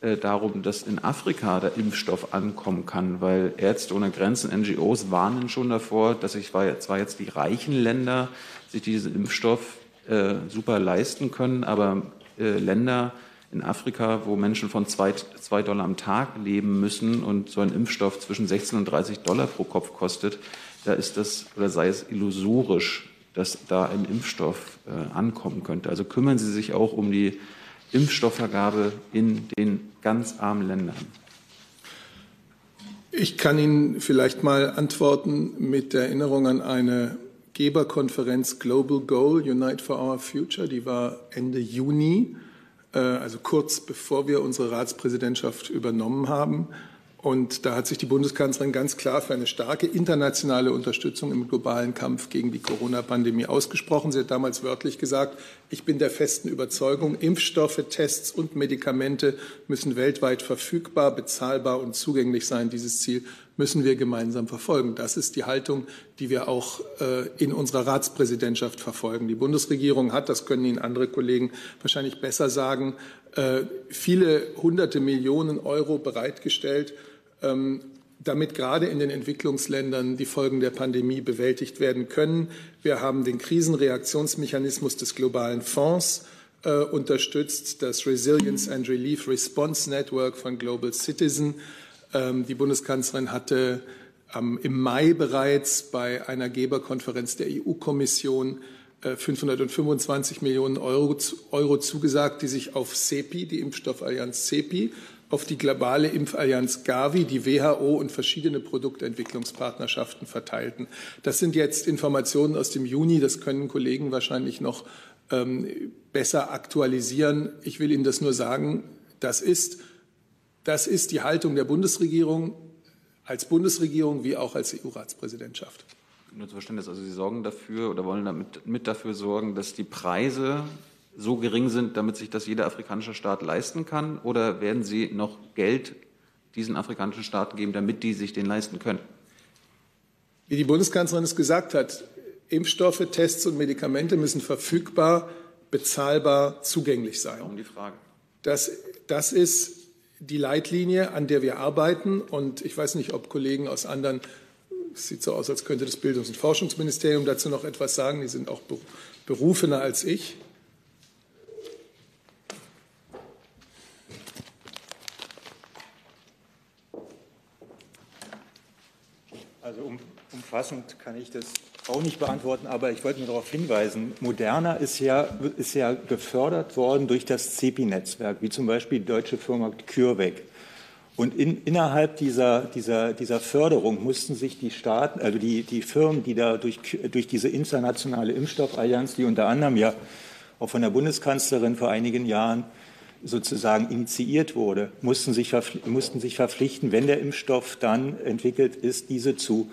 äh, darum, dass in Afrika der Impfstoff ankommen kann, weil Ärzte ohne Grenzen, NGOs warnen schon davor, dass sich zwar jetzt die reichen Länder sich diesen Impfstoff äh, super leisten können, aber äh, Länder, in Afrika, wo Menschen von zwei, zwei Dollar am Tag leben müssen und so ein Impfstoff zwischen 16 und 30 Dollar pro Kopf kostet, da ist das oder sei es illusorisch, dass da ein Impfstoff äh, ankommen könnte. Also kümmern Sie sich auch um die Impfstoffvergabe in den ganz armen Ländern. Ich kann Ihnen vielleicht mal antworten mit Erinnerung an eine Geberkonferenz Global Goal Unite for Our Future, die war Ende Juni also kurz bevor wir unsere Ratspräsidentschaft übernommen haben. Und da hat sich die Bundeskanzlerin ganz klar für eine starke internationale Unterstützung im globalen Kampf gegen die Corona-Pandemie ausgesprochen. Sie hat damals wörtlich gesagt, ich bin der festen Überzeugung, Impfstoffe, Tests und Medikamente müssen weltweit verfügbar, bezahlbar und zugänglich sein. Dieses Ziel müssen wir gemeinsam verfolgen. Das ist die Haltung, die wir auch äh, in unserer Ratspräsidentschaft verfolgen. Die Bundesregierung hat, das können Ihnen andere Kollegen wahrscheinlich besser sagen, äh, viele hunderte Millionen Euro bereitgestellt, ähm, damit gerade in den Entwicklungsländern die Folgen der Pandemie bewältigt werden können. Wir haben den Krisenreaktionsmechanismus des globalen Fonds äh, unterstützt, das Resilience and Relief Response Network von Global Citizen. Ähm, die Bundeskanzlerin hatte ähm, im Mai bereits bei einer Geberkonferenz der EU-Kommission 525 äh, Millionen Euro, Euro zugesagt, die sich auf CEPI, die Impfstoffallianz CEPI, auf die globale Impfallianz Gavi, die WHO und verschiedene Produktentwicklungspartnerschaften verteilten. Das sind jetzt Informationen aus dem Juni. Das können Kollegen wahrscheinlich noch ähm, besser aktualisieren. Ich will Ihnen das nur sagen. Das ist, das ist die Haltung der Bundesregierung als Bundesregierung wie auch als EU-Ratspräsidentschaft. Nur zu Verständnis, also Sie sorgen dafür oder wollen damit mit dafür sorgen, dass die Preise so gering sind, damit sich das jeder afrikanische Staat leisten kann? Oder werden Sie noch Geld diesen afrikanischen Staaten geben, damit die sich den leisten können? Wie die Bundeskanzlerin es gesagt hat, Impfstoffe, Tests und Medikamente müssen verfügbar, bezahlbar, zugänglich sein. Um die Frage. Das, das ist die Leitlinie, an der wir arbeiten. Und ich weiß nicht, ob Kollegen aus anderen, es sieht so aus, als könnte das Bildungs- und Forschungsministerium dazu noch etwas sagen. Die sind auch berufener als ich. Also um, umfassend kann ich das auch nicht beantworten, aber ich wollte nur darauf hinweisen, Moderna ist ja, ist ja gefördert worden durch das CEPI-Netzwerk, wie zum Beispiel die deutsche Firma CureVac. Und in, innerhalb dieser, dieser, dieser Förderung mussten sich die Staaten, also die, die Firmen, die da durch, durch diese internationale Impfstoffallianz, die unter anderem ja auch von der Bundeskanzlerin vor einigen Jahren sozusagen initiiert wurde, mussten sich, mussten sich verpflichten, wenn der Impfstoff dann entwickelt ist, diese zu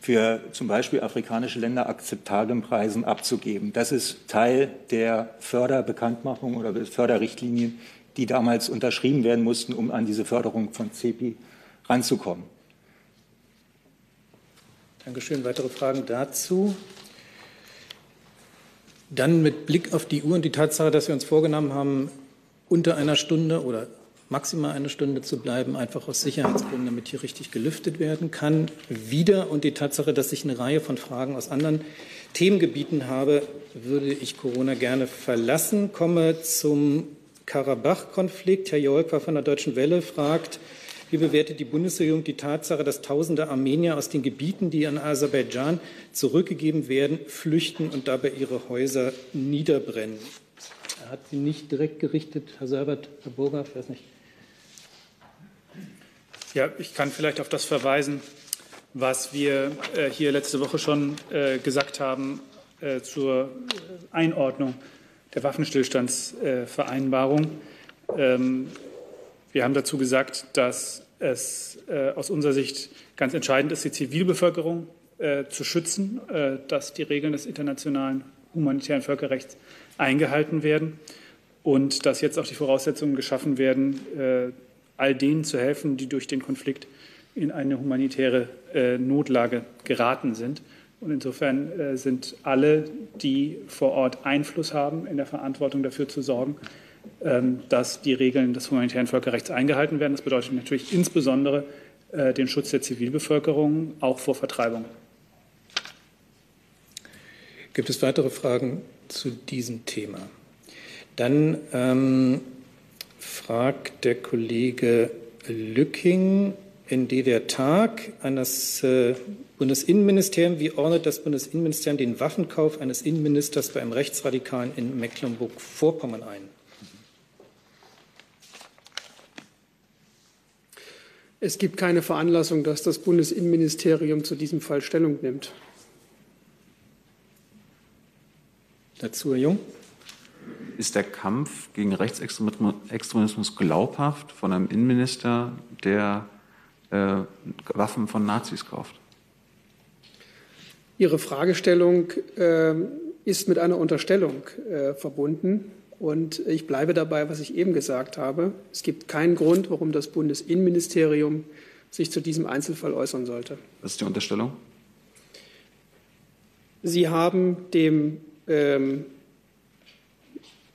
für zum Beispiel afrikanische Länder akzeptablen Preisen abzugeben. Das ist Teil der Förderbekanntmachung oder Förderrichtlinien, die damals unterschrieben werden mussten, um an diese Förderung von CEPI ranzukommen. Dankeschön. Weitere Fragen dazu? Dann mit Blick auf die Uhr und die Tatsache, dass wir uns vorgenommen haben, unter einer Stunde oder maximal eine Stunde zu bleiben, einfach aus Sicherheitsgründen, damit hier richtig gelüftet werden kann. Wieder und die Tatsache, dass ich eine Reihe von Fragen aus anderen Themengebieten habe, würde ich Corona gerne verlassen. Komme zum Karabach-Konflikt. Herr Jolka von der Deutschen Welle fragt, wie bewertet die Bundesregierung die Tatsache, dass tausende Armenier aus den Gebieten, die an Aserbaidschan zurückgegeben werden, flüchten und dabei ihre Häuser niederbrennen? Er hat sie nicht direkt gerichtet, Herr Seibert, Herr Burger, ich weiß nicht. Ja, ich kann vielleicht auf das verweisen, was wir äh, hier letzte Woche schon äh, gesagt haben äh, zur Einordnung der Waffenstillstandsvereinbarung. Ähm, wir haben dazu gesagt, dass es äh, aus unserer Sicht ganz entscheidend ist, die Zivilbevölkerung äh, zu schützen, äh, dass die Regeln des internationalen humanitären Völkerrechts eingehalten werden. und dass jetzt auch die Voraussetzungen geschaffen werden, all denen zu helfen, die durch den Konflikt in eine humanitäre äh, Notlage geraten sind. Und insofern äh, sind alle, die vor Ort Einfluss haben, in der Verantwortung dafür zu sorgen, ähm, dass die Regeln des humanitären Völkerrechts eingehalten werden. Das bedeutet natürlich insbesondere äh, den Schutz der Zivilbevölkerung, auch vor Vertreibung. Gibt es weitere Fragen zu diesem Thema? Dann ähm, fragt der Kollege Lücking in der Tag an das äh, Bundesinnenministerium, wie ordnet das Bundesinnenministerium den Waffenkauf eines Innenministers bei einem Rechtsradikalen in Mecklenburg-Vorpommern ein? Es gibt keine Veranlassung, dass das Bundesinnenministerium zu diesem Fall Stellung nimmt. Dazu, Herr Jung. Ist der Kampf gegen Rechtsextremismus glaubhaft von einem Innenminister, der äh, Waffen von Nazis kauft? Ihre Fragestellung äh, ist mit einer Unterstellung äh, verbunden. Und ich bleibe dabei, was ich eben gesagt habe. Es gibt keinen Grund, warum das Bundesinnenministerium sich zu diesem Einzelfall äußern sollte. Was ist die Unterstellung? Sie haben dem ähm,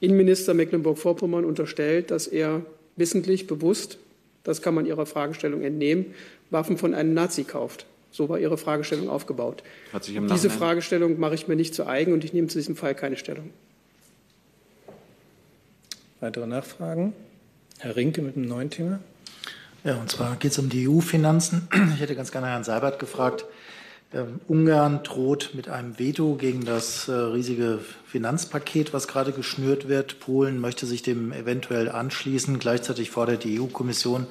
Innenminister Mecklenburg-Vorpommern unterstellt, dass er wissentlich, bewusst, das kann man Ihrer Fragestellung entnehmen, Waffen von einem Nazi kauft. So war Ihre Fragestellung aufgebaut. Diese Fragestellung mache ich mir nicht zu eigen und ich nehme zu diesem Fall keine Stellung. Weitere Nachfragen? Herr Rinke mit einem neuen Thema. Ja, und zwar geht es um die EU-Finanzen. Ich hätte ganz gerne Herrn Seibert gefragt, Ungarn droht mit einem Veto gegen das äh, riesige Finanzpaket, was gerade geschnürt wird. Polen möchte sich dem eventuell anschließen. Gleichzeitig fordert die EU-Kommission,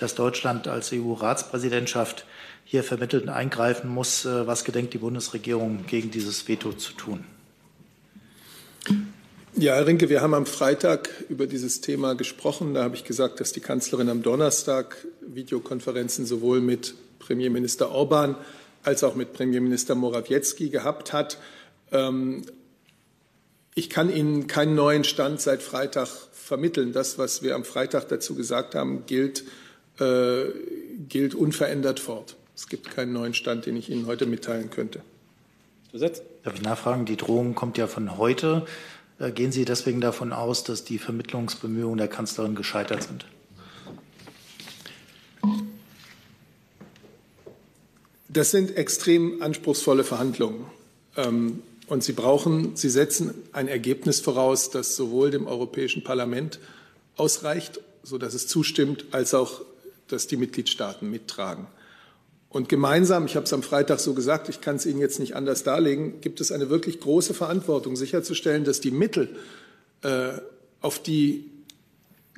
dass Deutschland als EU-Ratspräsidentschaft hier vermittelt eingreifen muss. Äh, was gedenkt die Bundesregierung gegen dieses Veto zu tun? Ja, Herr Rinke, wir haben am Freitag über dieses Thema gesprochen. Da habe ich gesagt, dass die Kanzlerin am Donnerstag Videokonferenzen sowohl mit Premierminister Orban als auch mit Premierminister Morawiecki gehabt hat. Ähm, ich kann Ihnen keinen neuen Stand seit Freitag vermitteln. Das, was wir am Freitag dazu gesagt haben, gilt, äh, gilt unverändert fort. Es gibt keinen neuen Stand, den ich Ihnen heute mitteilen könnte. Darf ich nachfragen? Die Drohung kommt ja von heute. Äh, gehen Sie deswegen davon aus, dass die Vermittlungsbemühungen der Kanzlerin gescheitert sind? Das sind extrem anspruchsvolle Verhandlungen. Ähm, und Sie brauchen, Sie setzen ein Ergebnis voraus, das sowohl dem Europäischen Parlament ausreicht, sodass es zustimmt, als auch, dass die Mitgliedstaaten mittragen. Und gemeinsam, ich habe es am Freitag so gesagt, ich kann es Ihnen jetzt nicht anders darlegen, gibt es eine wirklich große Verantwortung, sicherzustellen, dass die Mittel, äh, auf die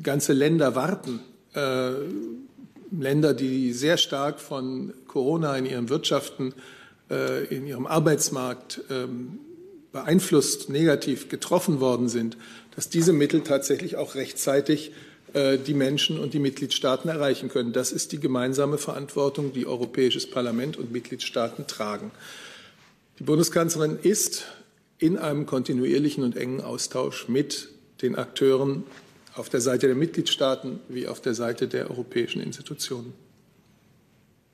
ganze Länder warten, äh, Länder, die sehr stark von Corona in ihren Wirtschaften, äh, in ihrem Arbeitsmarkt ähm, beeinflusst, negativ getroffen worden sind, dass diese Mittel tatsächlich auch rechtzeitig äh, die Menschen und die Mitgliedstaaten erreichen können. Das ist die gemeinsame Verantwortung, die Europäisches Parlament und Mitgliedstaaten tragen. Die Bundeskanzlerin ist in einem kontinuierlichen und engen Austausch mit den Akteuren auf der Seite der Mitgliedstaaten wie auf der Seite der europäischen Institutionen.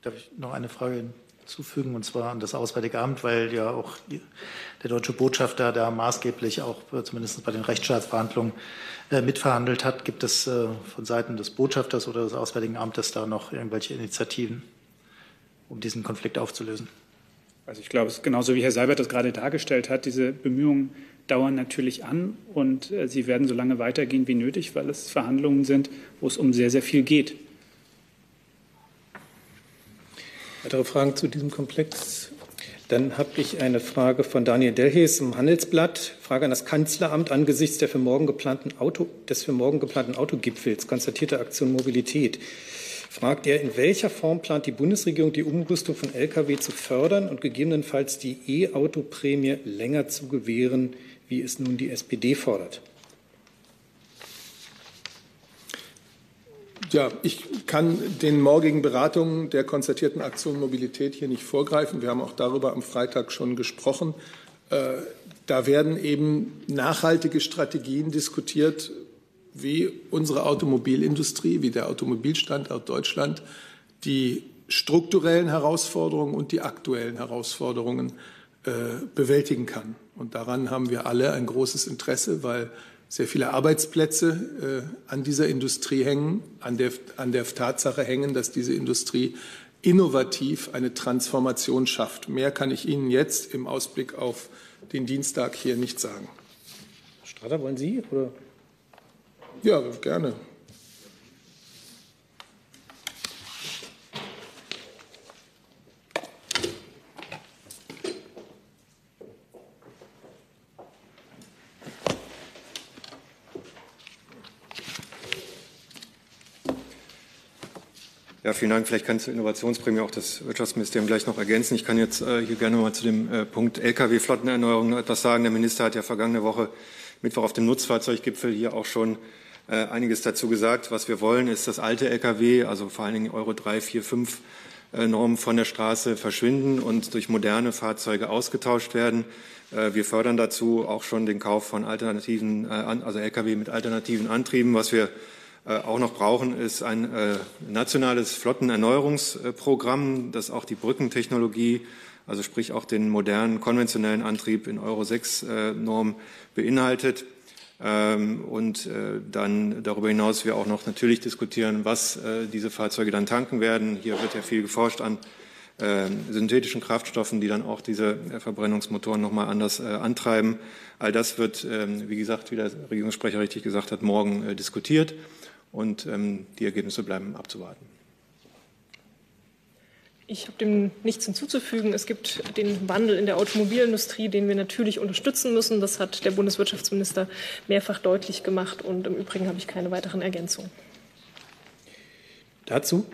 Darf ich noch eine Frage hinzufügen, und zwar an das Auswärtige Amt, weil ja auch der deutsche Botschafter da maßgeblich auch zumindest bei den Rechtsstaatsverhandlungen äh, mitverhandelt hat. Gibt es äh, von Seiten des Botschafters oder des Auswärtigen Amtes da noch irgendwelche Initiativen, um diesen Konflikt aufzulösen? Also ich glaube, es ist genauso wie Herr Seibert das gerade dargestellt hat. Diese Bemühungen dauern natürlich an und äh, sie werden so lange weitergehen wie nötig, weil es Verhandlungen sind, wo es um sehr, sehr viel geht. Weitere Fragen zu diesem Komplex? Dann habe ich eine Frage von Daniel Delhes im Handelsblatt. Frage an das Kanzleramt angesichts der für morgen geplanten Auto, des für morgen geplanten Autogipfels, konstatierte Aktion Mobilität. Fragt er, in welcher Form plant die Bundesregierung die Umrüstung von Lkw zu fördern und gegebenenfalls die E-Auto-Prämie länger zu gewähren, wie es nun die SPD fordert? Ja, ich kann den morgigen Beratungen der konzertierten Aktion Mobilität hier nicht vorgreifen. Wir haben auch darüber am Freitag schon gesprochen. Äh, da werden eben nachhaltige Strategien diskutiert, wie unsere Automobilindustrie, wie der Automobilstandort Deutschland die strukturellen Herausforderungen und die aktuellen Herausforderungen äh, bewältigen kann. Und daran haben wir alle ein großes Interesse, weil sehr viele Arbeitsplätze äh, an dieser Industrie hängen, an der, an der Tatsache hängen, dass diese Industrie innovativ eine Transformation schafft. Mehr kann ich Ihnen jetzt im Ausblick auf den Dienstag hier nicht sagen. Herr Strader, wollen Sie? Oder? Ja, gerne. Ja, vielen Dank. Vielleicht kann zur Innovationsprämie auch das Wirtschaftsministerium gleich noch ergänzen. Ich kann jetzt äh, hier gerne mal zu dem äh, Punkt Lkw-Flottenerneuerung noch etwas sagen. Der Minister hat ja vergangene Woche Mittwoch auf dem Nutzfahrzeuggipfel hier auch schon äh, einiges dazu gesagt. Was wir wollen, ist, dass alte Lkw, also vor allen Dingen Euro 3, 4, 5 äh, Normen von der Straße verschwinden und durch moderne Fahrzeuge ausgetauscht werden. Äh, wir fördern dazu auch schon den Kauf von alternativen, äh, also Lkw mit alternativen Antrieben. Was wir auch noch brauchen, ist ein nationales Flottenerneuerungsprogramm, das auch die Brückentechnologie, also sprich auch den modernen konventionellen Antrieb in Euro 6 äh, Norm beinhaltet. Ähm, und dann darüber hinaus wir auch noch natürlich diskutieren, was diese Fahrzeuge dann tanken werden. Hier wird ja viel geforscht an synthetischen Kraftstoffen, die dann auch diese Verbrennungsmotoren nochmal anders antreiben. All das wird, ähm, wie gesagt, wie der Regierungssprecher richtig gesagt hat, morgen diskutiert und ähm, die Ergebnisse bleiben abzuwarten. Ich habe dem nichts hinzuzufügen. Es gibt den Wandel in der Automobilindustrie, den wir natürlich unterstützen müssen. Das hat der Bundeswirtschaftsminister mehrfach deutlich gemacht. Und im Übrigen habe ich keine weiteren Ergänzungen. Dazu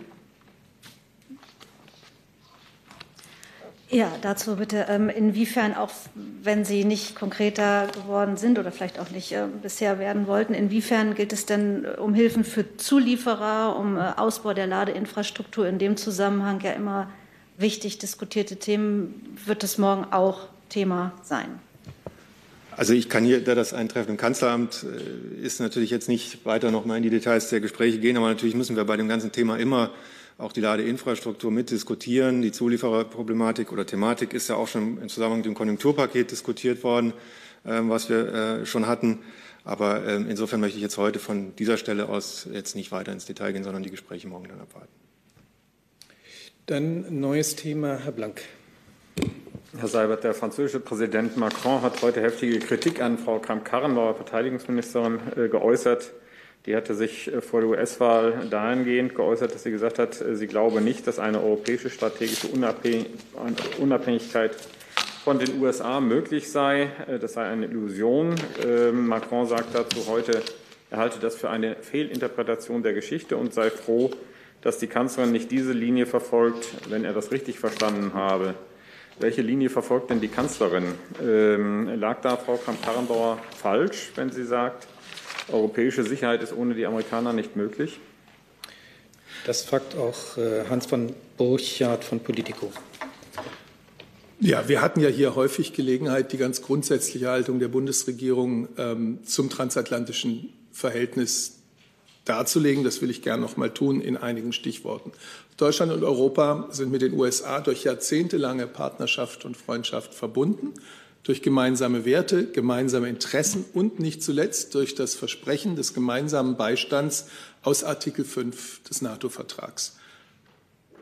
Ja, dazu bitte. Ähm, inwiefern auch, wenn Sie nicht konkreter geworden sind oder vielleicht auch nicht äh, bisher werden wollten, inwiefern gilt es denn äh, um Hilfen für Zulieferer, um äh, Ausbau der Ladeinfrastruktur in dem Zusammenhang ja immer wichtig diskutierte Themen, wird es morgen auch Thema sein? Also ich kann hier, da das Eintreffen im Kanzleramt ist, natürlich jetzt nicht weiter noch mal in die Details der Gespräche gehen, aber natürlich müssen wir bei dem ganzen Thema immer auch die Ladeinfrastruktur mitdiskutieren. Die Zuliefererproblematik oder Thematik ist ja auch schon im Zusammenhang mit dem Konjunkturpaket diskutiert worden, ähm, was wir äh, schon hatten. Aber ähm, insofern möchte ich jetzt heute von dieser Stelle aus jetzt nicht weiter ins Detail gehen, sondern die Gespräche morgen dann abwarten. Dann neues Thema, Herr Blank. Herr Seibert, der französische Präsident Macron hat heute heftige Kritik an Frau Kramp-Karrenbauer, Verteidigungsministerin, äh, geäußert. Die hatte sich äh, vor der US-Wahl dahingehend geäußert, dass sie gesagt hat, äh, sie glaube nicht, dass eine europäische strategische Unabhängigkeit von den USA möglich sei. Äh, das sei eine Illusion. Ähm, Macron sagt dazu heute, er halte das für eine Fehlinterpretation der Geschichte und sei froh, dass die Kanzlerin nicht diese Linie verfolgt, wenn er das richtig verstanden habe. Welche Linie verfolgt denn die Kanzlerin? Ähm, lag da Frau Kramp-Karrenbauer falsch, wenn sie sagt, Europäische Sicherheit ist ohne die Amerikaner nicht möglich. Das fragt auch äh, Hans von Burchardt von Politico. Ja, wir hatten ja hier häufig Gelegenheit, die ganz grundsätzliche Haltung der Bundesregierung ähm, zum transatlantischen Verhältnis darzulegen. Das will ich gerne noch mal tun in einigen Stichworten. Deutschland und Europa sind mit den USA durch jahrzehntelange Partnerschaft und Freundschaft verbunden durch gemeinsame Werte, gemeinsame Interessen und nicht zuletzt durch das Versprechen des gemeinsamen Beistands aus Artikel 5 des NATO-Vertrags.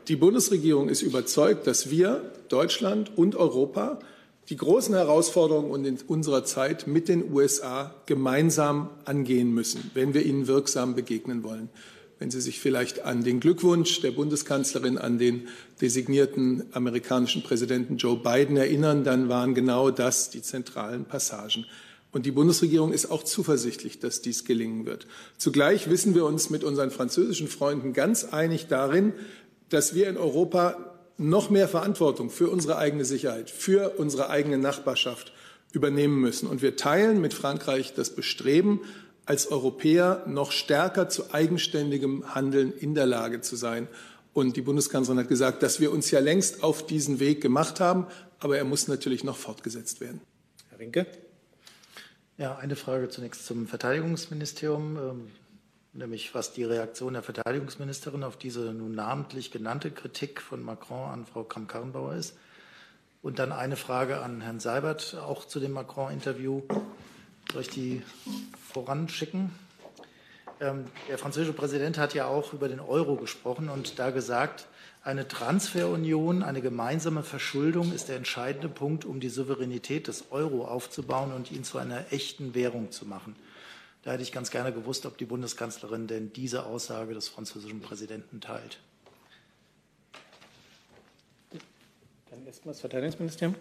Die Bundesregierung ist überzeugt, dass wir, Deutschland und Europa, die großen Herausforderungen unserer Zeit mit den USA gemeinsam angehen müssen, wenn wir ihnen wirksam begegnen wollen. Wenn Sie sich vielleicht an den Glückwunsch der Bundeskanzlerin an den designierten amerikanischen Präsidenten Joe Biden erinnern, dann waren genau das die zentralen Passagen. Und die Bundesregierung ist auch zuversichtlich, dass dies gelingen wird. Zugleich wissen wir uns mit unseren französischen Freunden ganz einig darin, dass wir in Europa noch mehr Verantwortung für unsere eigene Sicherheit, für unsere eigene Nachbarschaft übernehmen müssen. Und wir teilen mit Frankreich das Bestreben, als Europäer noch stärker zu eigenständigem Handeln in der Lage zu sein. Und die Bundeskanzlerin hat gesagt, dass wir uns ja längst auf diesen Weg gemacht haben, aber er muss natürlich noch fortgesetzt werden. Herr Rinke. Ja, eine Frage zunächst zum Verteidigungsministerium, ähm, nämlich was die Reaktion der Verteidigungsministerin auf diese nun namentlich genannte Kritik von Macron an Frau Kramp-Karrenbauer ist. Und dann eine Frage an Herrn Seibert, auch zu dem Macron-Interview. Soll ich die voranschicken? Ähm, der französische Präsident hat ja auch über den Euro gesprochen und da gesagt, eine Transferunion, eine gemeinsame Verschuldung ist der entscheidende Punkt, um die Souveränität des Euro aufzubauen und ihn zu einer echten Währung zu machen. Da hätte ich ganz gerne gewusst, ob die Bundeskanzlerin denn diese Aussage des französischen Präsidenten teilt. Dann erstmal das Verteidigungsministerium.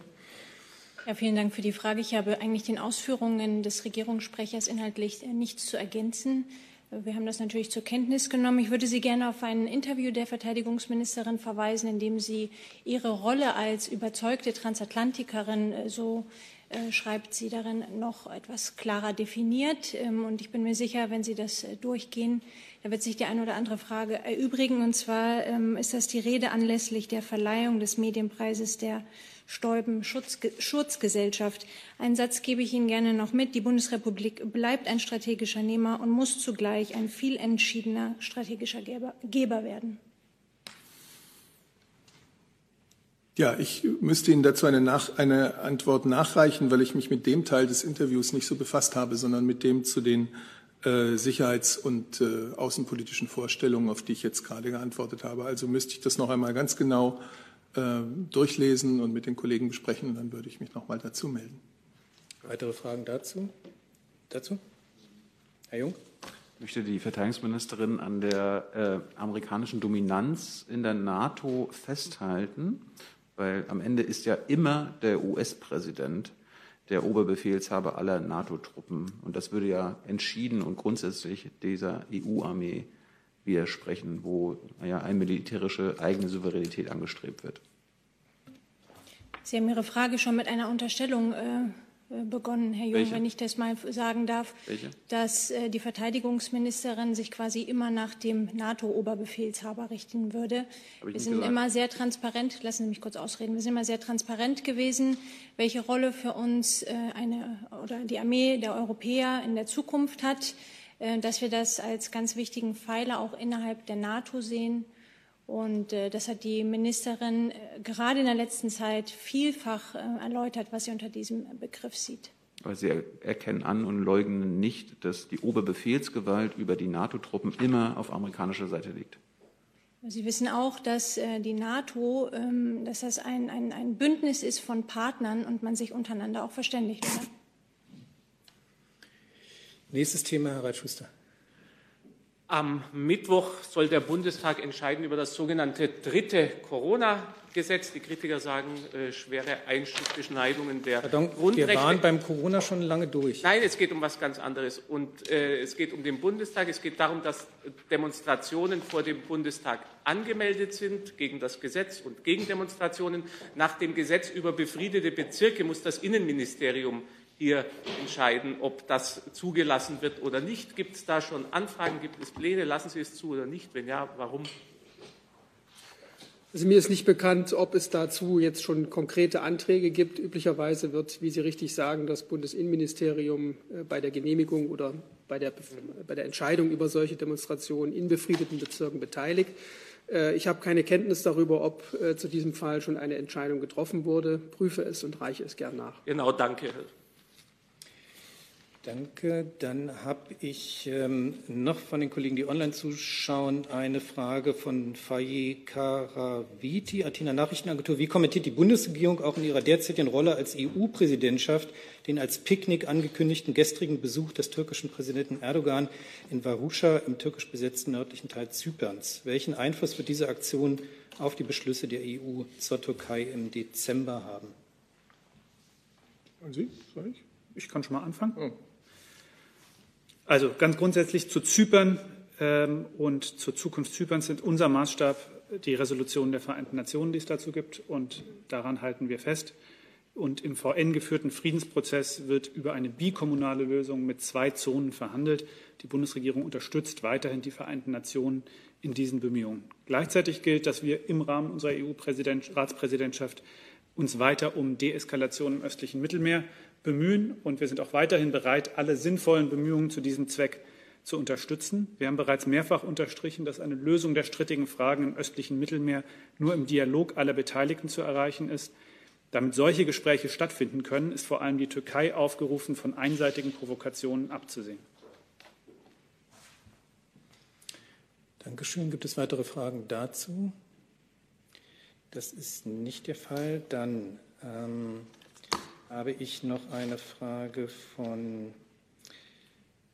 Ja, vielen Dank für die Frage. Ich habe eigentlich den Ausführungen des Regierungssprechers inhaltlich nichts zu ergänzen. Wir haben das natürlich zur Kenntnis genommen. Ich würde Sie gerne auf ein Interview der Verteidigungsministerin verweisen, in dem sie ihre Rolle als überzeugte Transatlantikerin, äh, so äh, schreibt sie darin, noch etwas klarer definiert. Ähm, und ich bin mir sicher, wenn Sie das äh, durchgehen, da wird sich die eine oder andere Frage erübrigen. Und zwar ähm, ist das die Rede anlässlich der Verleihung des Medienpreises der Stäuben Schutzgesellschaft. Einen Satz gebe ich Ihnen gerne noch mit. Die Bundesrepublik bleibt ein strategischer Nehmer und muss zugleich ein viel entschiedener strategischer Geber werden. Ja, ich müsste Ihnen dazu eine, Nach eine, Antwort nachreichen, weil ich mich mit dem Teil des Interviews nicht so befasst habe, sondern mit dem zu den äh, sicherheits- und äh, außenpolitischen Vorstellungen, auf die ich jetzt gerade geantwortet habe. Also müsste ich das noch einmal ganz genau äh, durchlesen und mit den Kollegen besprechen. Und dann würde ich mich noch mal dazu melden. Weitere Fragen dazu? Dazu? Herr Jung? Ich möchte die Verteidigungsministerin an der äh, amerikanischen Dominanz in der NATO festhalten, weil am Ende ist ja immer der US-Präsident der Oberbefehlshaber aller NATO-Truppen. Und das würde ja entschieden und grundsätzlich dieser EU-Armee widersprechen, wo ja eine militärische eigene Souveränität angestrebt wird. Sie haben Ihre Frage schon mit einer Unterstellung äh, begonnen, Herr Jung, Welche? wenn ich das mal sagen darf, Welche? dass äh, die Verteidigungsministerin sich quasi immer nach dem NATO-Oberbefehlshaber richten würde. Wir sind gesagt. immer sehr transparent, lassen Sie mich kurz ausreden, wir sind immer sehr transparent gewesen, welche Rolle für uns äh, eine oder die Armee der Europäer in der Zukunft hat. Äh, dass wir das als ganz wichtigen Pfeiler auch innerhalb der NATO sehen. Und äh, das hat die Ministerin äh, gerade in der letzten Zeit vielfach erläutert, was sie unter diesem Begriff sieht. Aber Sie erkennen an und leugnen nicht, dass die Oberbefehlsgewalt über die NATO-Truppen immer auf amerikanischer Seite liegt. Sie wissen auch, dass die NATO, ähm, dass das ein, ein, ein Bündnis ist von Partnern und man sich untereinander auch verständigt. Oder? Nächstes Thema, Herr Reitschuster. Am Mittwoch soll der Bundestag entscheiden über das sogenannte dritte Corona-Gesetz. Die Kritiker sagen, äh, schwere Einschnittbeschneidungen der Pardon, Grundrechte. Wir waren beim Corona schon lange durch. Nein, es geht um was ganz anderes. Und äh, es geht um den Bundestag. Es geht darum, dass Demonstrationen vor dem Bundestag angemeldet sind gegen das Gesetz und gegen Demonstrationen. Nach dem Gesetz über befriedete Bezirke muss das Innenministerium hier entscheiden, ob das zugelassen wird oder nicht. Gibt es da schon Anfragen, gibt es Pläne, lassen Sie es zu oder nicht? Wenn ja, warum? Also mir ist nicht bekannt, ob es dazu jetzt schon konkrete Anträge gibt. Üblicherweise wird, wie Sie richtig sagen, das Bundesinnenministerium äh, bei der Genehmigung oder bei der, bei der Entscheidung über solche Demonstrationen in befriedeten Bezirken beteiligt. Äh, ich habe keine Kenntnis darüber, ob äh, zu diesem Fall schon eine Entscheidung getroffen wurde. Prüfe es und reiche es gern nach. Genau, danke. Danke. Dann habe ich ähm, noch von den Kollegen, die online zuschauen, eine Frage von Faye Karaviti, Athena Nachrichtenagentur. Wie kommentiert die Bundesregierung auch in ihrer derzeitigen Rolle als EU-Präsidentschaft den als Picknick angekündigten gestrigen Besuch des türkischen Präsidenten Erdogan in Varusha im türkisch besetzten nördlichen Teil Zyperns? Welchen Einfluss wird diese Aktion auf die Beschlüsse der EU zur Türkei im Dezember haben? Und Sie? Soll ich? Ich kann schon mal anfangen. Oh. Also ganz grundsätzlich zu Zypern ähm, und zur Zukunft Zyperns sind unser Maßstab die Resolutionen der Vereinten Nationen, die es dazu gibt. Und daran halten wir fest. Und im VN geführten Friedensprozess wird über eine bikommunale Lösung mit zwei Zonen verhandelt. Die Bundesregierung unterstützt weiterhin die Vereinten Nationen in diesen Bemühungen. Gleichzeitig gilt, dass wir im Rahmen unserer EU-Ratspräsidentschaft uns weiter um Deeskalation im östlichen Mittelmeer bemühen. Und wir sind auch weiterhin bereit, alle sinnvollen Bemühungen zu diesem Zweck zu unterstützen. Wir haben bereits mehrfach unterstrichen, dass eine Lösung der strittigen Fragen im östlichen Mittelmeer nur im Dialog aller Beteiligten zu erreichen ist. Damit solche Gespräche stattfinden können, ist vor allem die Türkei aufgerufen, von einseitigen Provokationen abzusehen. Dankeschön. Gibt es weitere Fragen dazu? Das ist nicht der Fall. Dann ähm, habe ich noch eine Frage von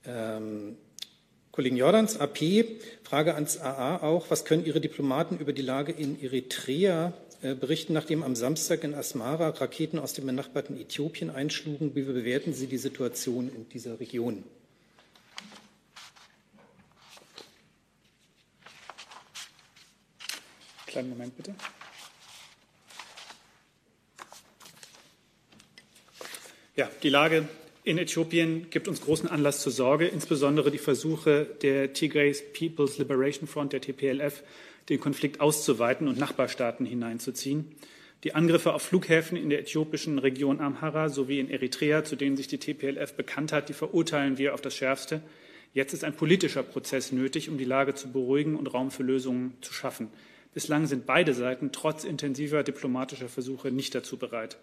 ähm, Kollegen Jordans, AP. Frage ans AA auch. Was können Ihre Diplomaten über die Lage in Eritrea äh, berichten, nachdem am Samstag in Asmara Raketen aus dem benachbarten Äthiopien einschlugen? Wie bewerten Sie die Situation in dieser Region? Kleinen Moment bitte. Ja, die Lage in Äthiopien gibt uns großen Anlass zur Sorge, insbesondere die Versuche der Tigray People's Liberation Front, der TPLF, den Konflikt auszuweiten und Nachbarstaaten hineinzuziehen. Die Angriffe auf Flughäfen in der äthiopischen Region Amhara sowie in Eritrea, zu denen sich die TPLF bekannt hat, die verurteilen wir auf das Schärfste. Jetzt ist ein politischer Prozess nötig, um die Lage zu beruhigen und Raum für Lösungen zu schaffen. Bislang sind beide Seiten trotz intensiver diplomatischer Versuche nicht dazu bereit.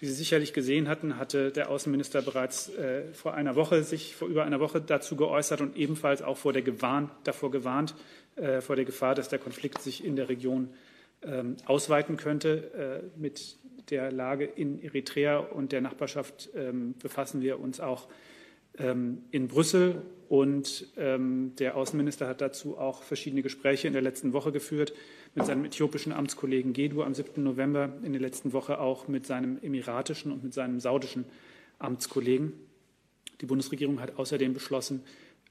Wie Sie sicherlich gesehen hatten, hatte der Außenminister bereits äh, vor einer Woche sich vor über einer Woche dazu geäußert und ebenfalls auch vor der gewarnt, davor gewarnt, äh, vor der Gefahr, dass der Konflikt sich in der Region ähm, ausweiten könnte. Äh, mit der Lage in Eritrea und der Nachbarschaft ähm, befassen wir uns auch ähm, in Brüssel. Und ähm, der Außenminister hat dazu auch verschiedene Gespräche in der letzten Woche geführt mit seinem äthiopischen Amtskollegen Gedu am 7. November, in der letzten Woche auch mit seinem emiratischen und mit seinem saudischen Amtskollegen. Die Bundesregierung hat außerdem beschlossen,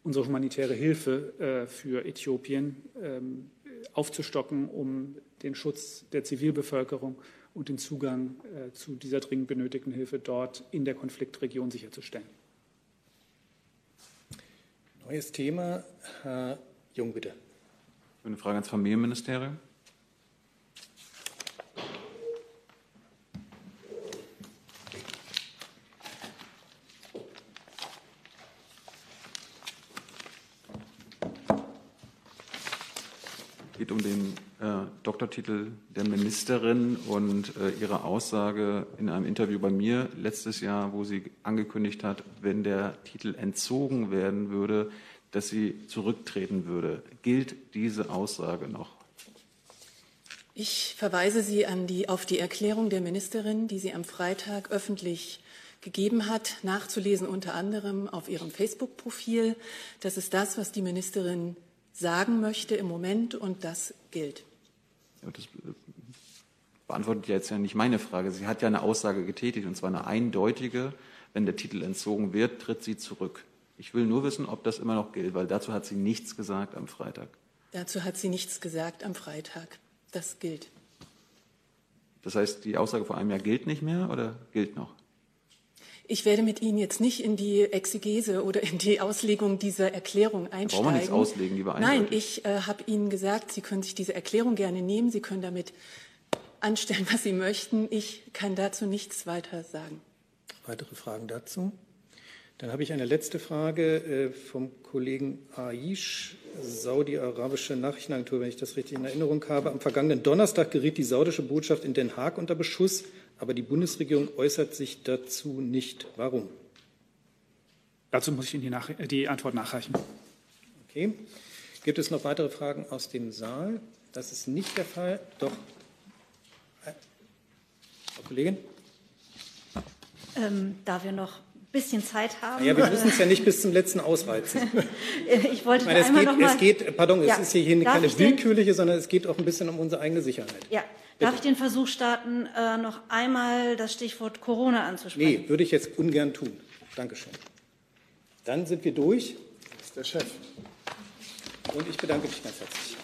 unsere humanitäre Hilfe äh, für Äthiopien ähm, aufzustocken, um den Schutz der Zivilbevölkerung und den Zugang äh, zu dieser dringend benötigten Hilfe dort in der Konfliktregion sicherzustellen. Neues Thema. Herr Jung, bitte. Eine Frage ans Familienministerium. geht um den äh, Doktortitel der Ministerin und äh, ihre Aussage in einem Interview bei mir letztes Jahr, wo sie angekündigt hat, wenn der Titel entzogen werden würde, dass sie zurücktreten würde. Gilt diese Aussage noch? Ich verweise Sie die, auf die Erklärung der Ministerin, die sie am Freitag öffentlich gegeben hat, nachzulesen unter anderem auf ihrem Facebook-Profil. Das ist das, was die Ministerin sagen möchte im Moment und das gilt. Ja, das äh, beantwortet jetzt ja nicht meine Frage. Sie hat ja eine Aussage getätigt und zwar eine eindeutige. Wenn der Titel entzogen wird, tritt sie zurück. Ich will nur wissen, ob das immer noch gilt, weil dazu hat sie nichts gesagt am Freitag. Dazu hat sie nichts gesagt am Freitag. Das gilt. Das heißt, die Aussage vor einem Jahr gilt nicht mehr oder gilt noch? Ich werde mit Ihnen jetzt nicht in die Exegese oder in die Auslegung dieser Erklärung einsteigen. Brauchen wir nichts auslegen, lieber Nein, ich äh, habe Ihnen gesagt, Sie können sich diese Erklärung gerne nehmen. Sie können damit anstellen, was Sie möchten. Ich kann dazu nichts weiter sagen. Weitere Fragen dazu? Dann habe ich eine letzte Frage äh, vom Kollegen Aish, Saudi-Arabische Nachrichtenagentur, wenn ich das richtig in Erinnerung habe. Am vergangenen Donnerstag geriet die saudische Botschaft in Den Haag unter Beschuss aber die Bundesregierung äußert sich dazu nicht. Warum? Dazu muss ich Ihnen die, Nach die Antwort nachreichen. Okay. Gibt es noch weitere Fragen aus dem Saal? Das ist nicht der Fall. Doch. Frau Kollegin? Ähm, da wir noch ein bisschen Zeit haben. Ja, wir müssen es ja nicht bis zum letzten ausreizen. (laughs) ich wollte ich meine, es, einmal geht, noch mal, es geht, pardon, ja, es ist hier keine willkürliche, sondern es geht auch ein bisschen um unsere eigene Sicherheit. Ja, Darf ich den Versuch starten, äh, noch einmal das Stichwort Corona anzusprechen? Nee, würde ich jetzt ungern tun. Dankeschön. Dann sind wir durch. Das ist der Chef. Und ich bedanke mich ganz herzlich.